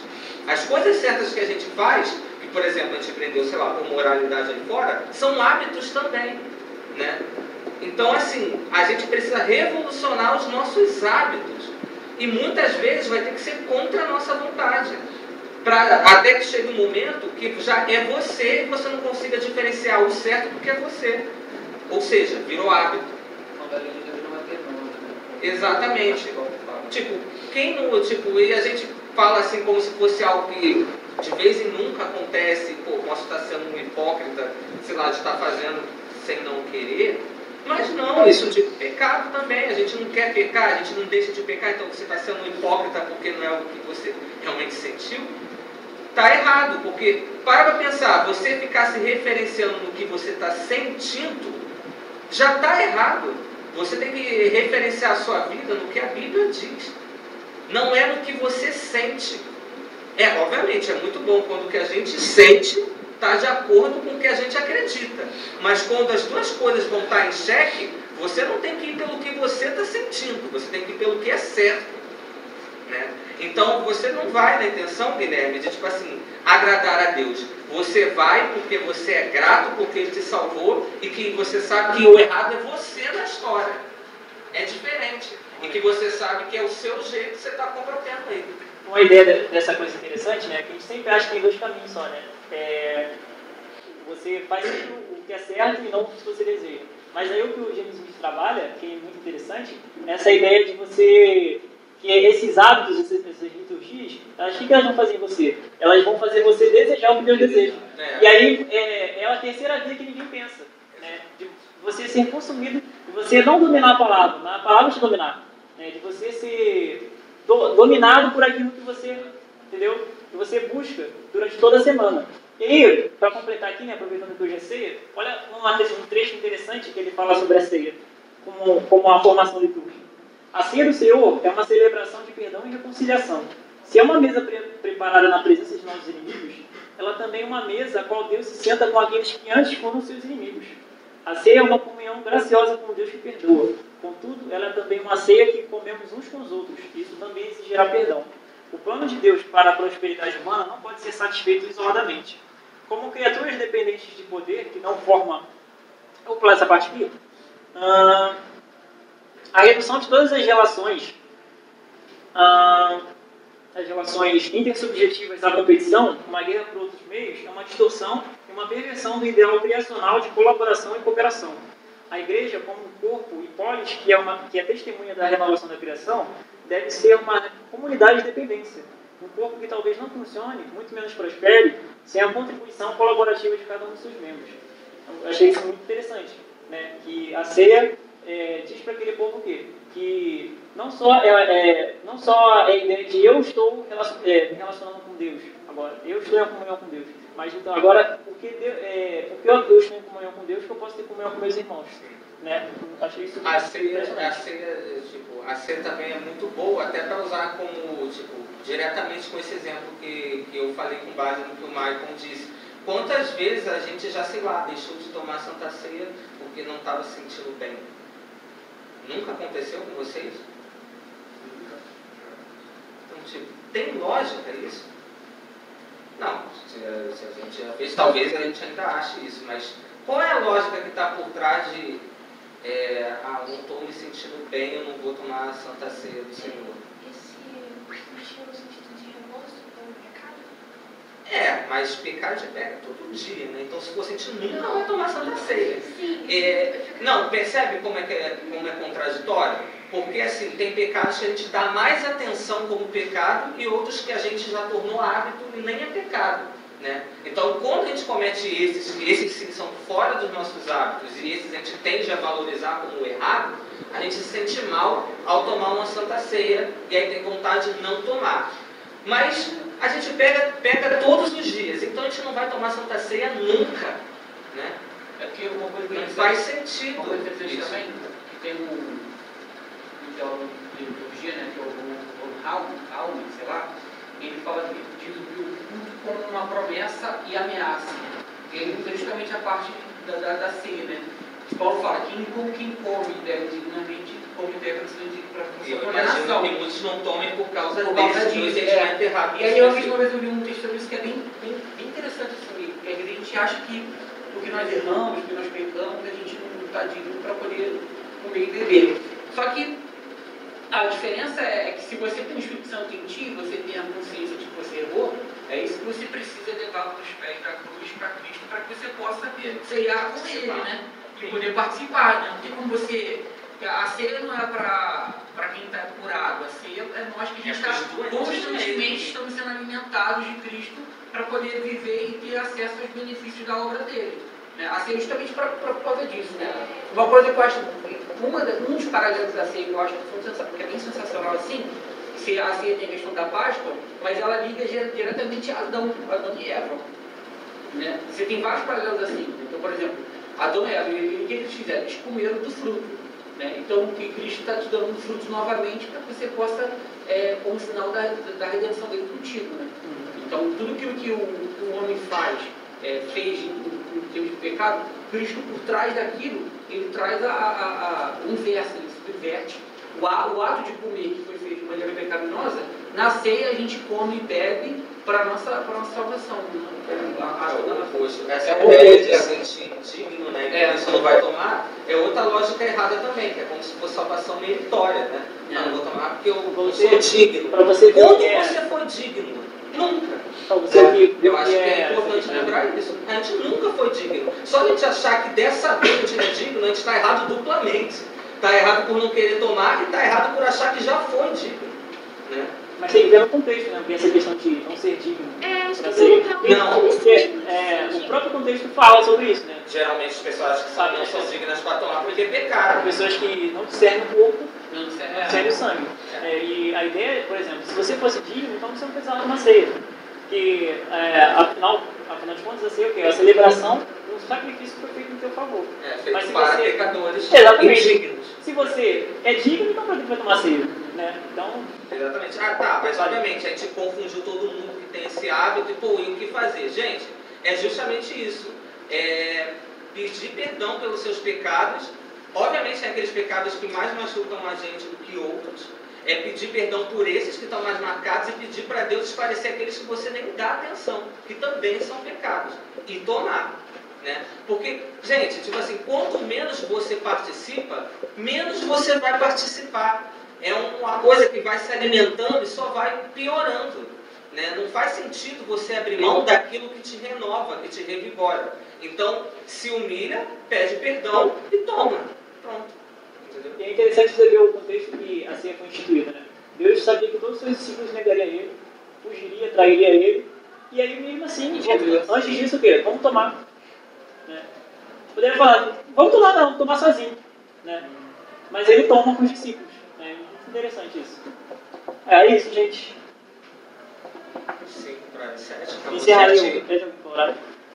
As coisas certas que a gente faz, por exemplo a gente aprendeu, sei lá, por moralidade aí fora, são hábitos também. Né? Então, assim, a gente precisa revolucionar os nossos hábitos. E muitas vezes vai ter que ser contra a nossa vontade. Pra, até que chegue um momento que já é você e você não consiga diferenciar o certo do que é você. Ou seja, virou hábito. Né? Exatamente. Tipo, quem não. Tipo, e a gente fala assim como se fosse algo que de vez em nunca acontece, pô, posso estar sendo um hipócrita, sei lá, de estar fazendo sem não querer, mas não, isso de pecado também, a gente não quer pecar, a gente não deixa de pecar, então você está sendo um hipócrita porque não é o que você realmente sentiu. Está errado, porque para pensar, você ficar se referenciando no que você está sentindo, já está errado. Você tem que referenciar a sua vida no que a Bíblia diz. Não é no que você sente. É, obviamente, é muito bom quando o que a gente sente está de acordo com o que a gente acredita. Mas quando as duas coisas vão estar em xeque, você não tem que ir pelo que você está sentindo, você tem que ir pelo que é certo. Né? Então você não vai na intenção, Guilherme, de tipo assim, agradar a Deus. Você vai porque você é grato, porque Ele te salvou e que você sabe que o errado é você na história. É diferente. E que você sabe que é o seu jeito que você está comprometendo ele. Uma ideia dessa coisa interessante, né? Que a gente sempre acha que tem dois caminhos só, né? É, você faz o que é certo e não o que você deseja. Mas aí o que o James Smith trabalha, que é muito interessante, é essa ideia de você que esses hábitos, essas, liturgias, elas, o que elas vão fazer em você? Elas vão fazer você desejar o que Deus deseja. É. E aí é, é a terceira via que ninguém pensa. Né? De você ser consumido, de você não dominar a palavra, a palavra te dominar. Né? De você ser do, dominado por aquilo que você, entendeu? Que você busca durante toda a semana. E para completar aqui, né, aproveitando que hoje é ceia, olha um trecho interessante que ele fala sobre a ceia, como, como a formação litúrgica. A ceia do Senhor é uma celebração de perdão e reconciliação. Se é uma mesa pre preparada na presença de nossos inimigos, ela também é uma mesa a qual Deus se senta com aqueles que antes foram seus inimigos. A ceia é uma comunhão graciosa com Deus que perdoa. Contudo, ela é também uma ceia que comemos uns com os outros. Isso também exigirá perdão. O plano de Deus para a prosperidade humana não pode ser satisfeito isoladamente. Como criaturas dependentes de poder, que não formam. Eu pular essa parte aqui. Ah, a redução de todas as relações, ah, as relações intersubjetivas à competição, uma guerra por outros meios, é uma distorção e uma perversão do ideal criacional de colaboração e cooperação. A igreja, como um corpo e polis, que é, uma, que é testemunha da renovação da criação, deve ser uma comunidade de dependência. Um corpo que talvez não funcione, muito menos prospere, sem a contribuição colaborativa de cada um dos seus membros. Eu achei isso muito interessante, né? que a ceia é, diz para aquele povo o quê? Que não só é, é, não só é a ideia de eu estou relacion, é, me relacionando com Deus, agora, eu estou em comunhão com Deus, mas então agora, porque, Deus, é, porque eu estou em comunhão com Deus, que eu posso ter comunhão com meus irmãos. Né? Achei isso a ceia, a ceia, tipo, a ceia também é muito boa, até para usar como, tipo, diretamente com esse exemplo que, que eu falei com base no que o Michael disse. Quantas vezes a gente já, sei lá, deixou de tomar Santa Ceia porque não estava se sentindo bem? Nunca aconteceu com vocês? Então, tipo, tem lógica isso? Não, se, a gente já fez, talvez a gente ainda ache isso, mas qual é a lógica que está por trás de é, ah, não estou me sentindo bem, eu não vou tomar a Santa Ceia do Senhor? Esse mexer no sentido de remorso pelo pecado? É, mas pecar já pega todo dia, né? Então se for sentir nunca vai tomar Santa Ceia. Sim. É, não, percebe como é, é, como é contraditório? Porque assim, tem pecados que a gente dá mais atenção como pecado e outros que a gente já tornou hábito e nem é pecado. Né? Então, quando a gente comete esses, esses que são fora dos nossos hábitos e esses a gente tende a valorizar como errado, a gente se sente mal ao tomar uma santa ceia e aí tem vontade de não tomar. Mas a gente pega, pega todos os dias, então a gente não vai tomar santa ceia nunca. Né? É porque uma coisa que Não faz sentido. Uma coisa também, que tem um, um teólogo de liturgia, né, que é o, o Raul, sei lá, ele fala que diz o culto como uma promessa e ameaça. E ele usa justamente a parte da, da, da ceia, né? Que Paulo fala, quem, come- quem come deve dignamente, come deve para condenação. que muitos não tomem por causa, Por causa desse disso, é. errado. E aí, eu mesma vez eu li um texto sobre isso que é bem, bem, bem interessante assim, que a gente acha que porque nós erramos, que nós pecamos, a gente não está digno para poder comer e beber. Só que a diferença é que se você tem o Espírito Santo em ti, você tem a consciência de que você errou, é isso que você precisa levar para os pés da cruz para Cristo, para que você possa ceiar com Ele, né? E poder participar, né? Não tem como você. A ceia não é para quem está curado, a ceia é nós que a gente É está doentes, constantemente estamos sendo alimentados de Cristo para poder viver e ter acesso aos benefícios da obra dele. Né? Assim, justamente por causa disso. Né? Uma coisa que eu acho, uma, um dos paralelos da ceia que eu acho que, é bem sensacional assim, se a ceia tem a questão da Páscoa, mas ela liga dire- diretamente a Adão, Adão e Eva. Né? Você tem vários paralelos assim. Então, por exemplo, Adão e Eva, o que eles fizeram? Eles comeram do fruto. Né? Então, o que Cristo está te dando frutos novamente para que você possa, é, como sinal da, da redenção dele contigo. Né? Então, tudo aquilo que o, que o homem faz, é, fez termos de pecado, Cristo, por trás daquilo, ele traz a, a, a- o inverso, ele subverte. O, a- o ato de comer que foi feito de maneira pecaminosa, na ceia a gente come e bebe para a nossa, pra nossa salvação. né? A- É o oposto. Essa É ideia de sentir digno, né? É. Que você não vai tomar, é outra lógica errada também, que é como se fosse salvação meritória, né? Não, não vou tomar porque eu, eu Você- sou digno. Para você Quando é. você foi digno? Nunca. Ver Eu o acho que que é é. importante lembrar isso. A gente nunca foi digno. Só a gente achar que dessa vez a gente é digno, a gente está errado duplamente. Está errado por não querer tomar e está errado por achar que já foi digno. Né? Mas tem que ver no contexto, né? Porque essa questão de não ser digno. É, acho que ser- não Não, Porque é, o próprio contexto fala sobre isso, né? Geralmente as pessoas que sabem não são dignas para tomar porque pecaram. pessoas que não discernem o corpo, Não, não não é. discernem o sangue. É, e a ideia, por exemplo, se você fosse digno, então você não precisava de uma ceia. Porque, é, afinal, afinal de contas, a ceia é o quê? É a celebração do sacrifício que foi feito em teu favor. É, feito Mas se para você- pecadores Exatamente. indignos. Se você é digno, então para que vai tomar ceia? Né? Então, Exatamente. Ah, tá, mas obviamente a gente confundiu todo mundo que tem esse hábito e pô, e o que fazer? Gente, é justamente isso. É pedir perdão pelos seus pecados. Obviamente tem aqueles pecados que mais machucam a gente do que outros. É pedir perdão por esses que estão mais marcados e pedir para Deus esclarecer aqueles que você nem dá atenção, que também são pecados. E tomar. Né? Porque, gente, tipo assim, quanto menos você participa, menos você vai participar. É uma coisa que vai se alimentando e só vai piorando. Né? Não faz sentido você abrir mão daquilo que te renova, que te revigora. Então, se humilha, pede perdão e toma. Pronto. Entendeu? E é interessante você ver o contexto que a ceia foi instituída. Né? Deus sabia que todos os seus discípulos negariam ele, fugiria, trairia ele, e aí mesmo assim, antes disso o quê? Vamos tomar. Né? Poderia falar, vamos tomar não, tomar sozinho. Né? Mas ele toma com os discípulos. Né? Interessante isso. É isso, gente. Sim, para sete. acabou Encerrar aí certinho. o o horário.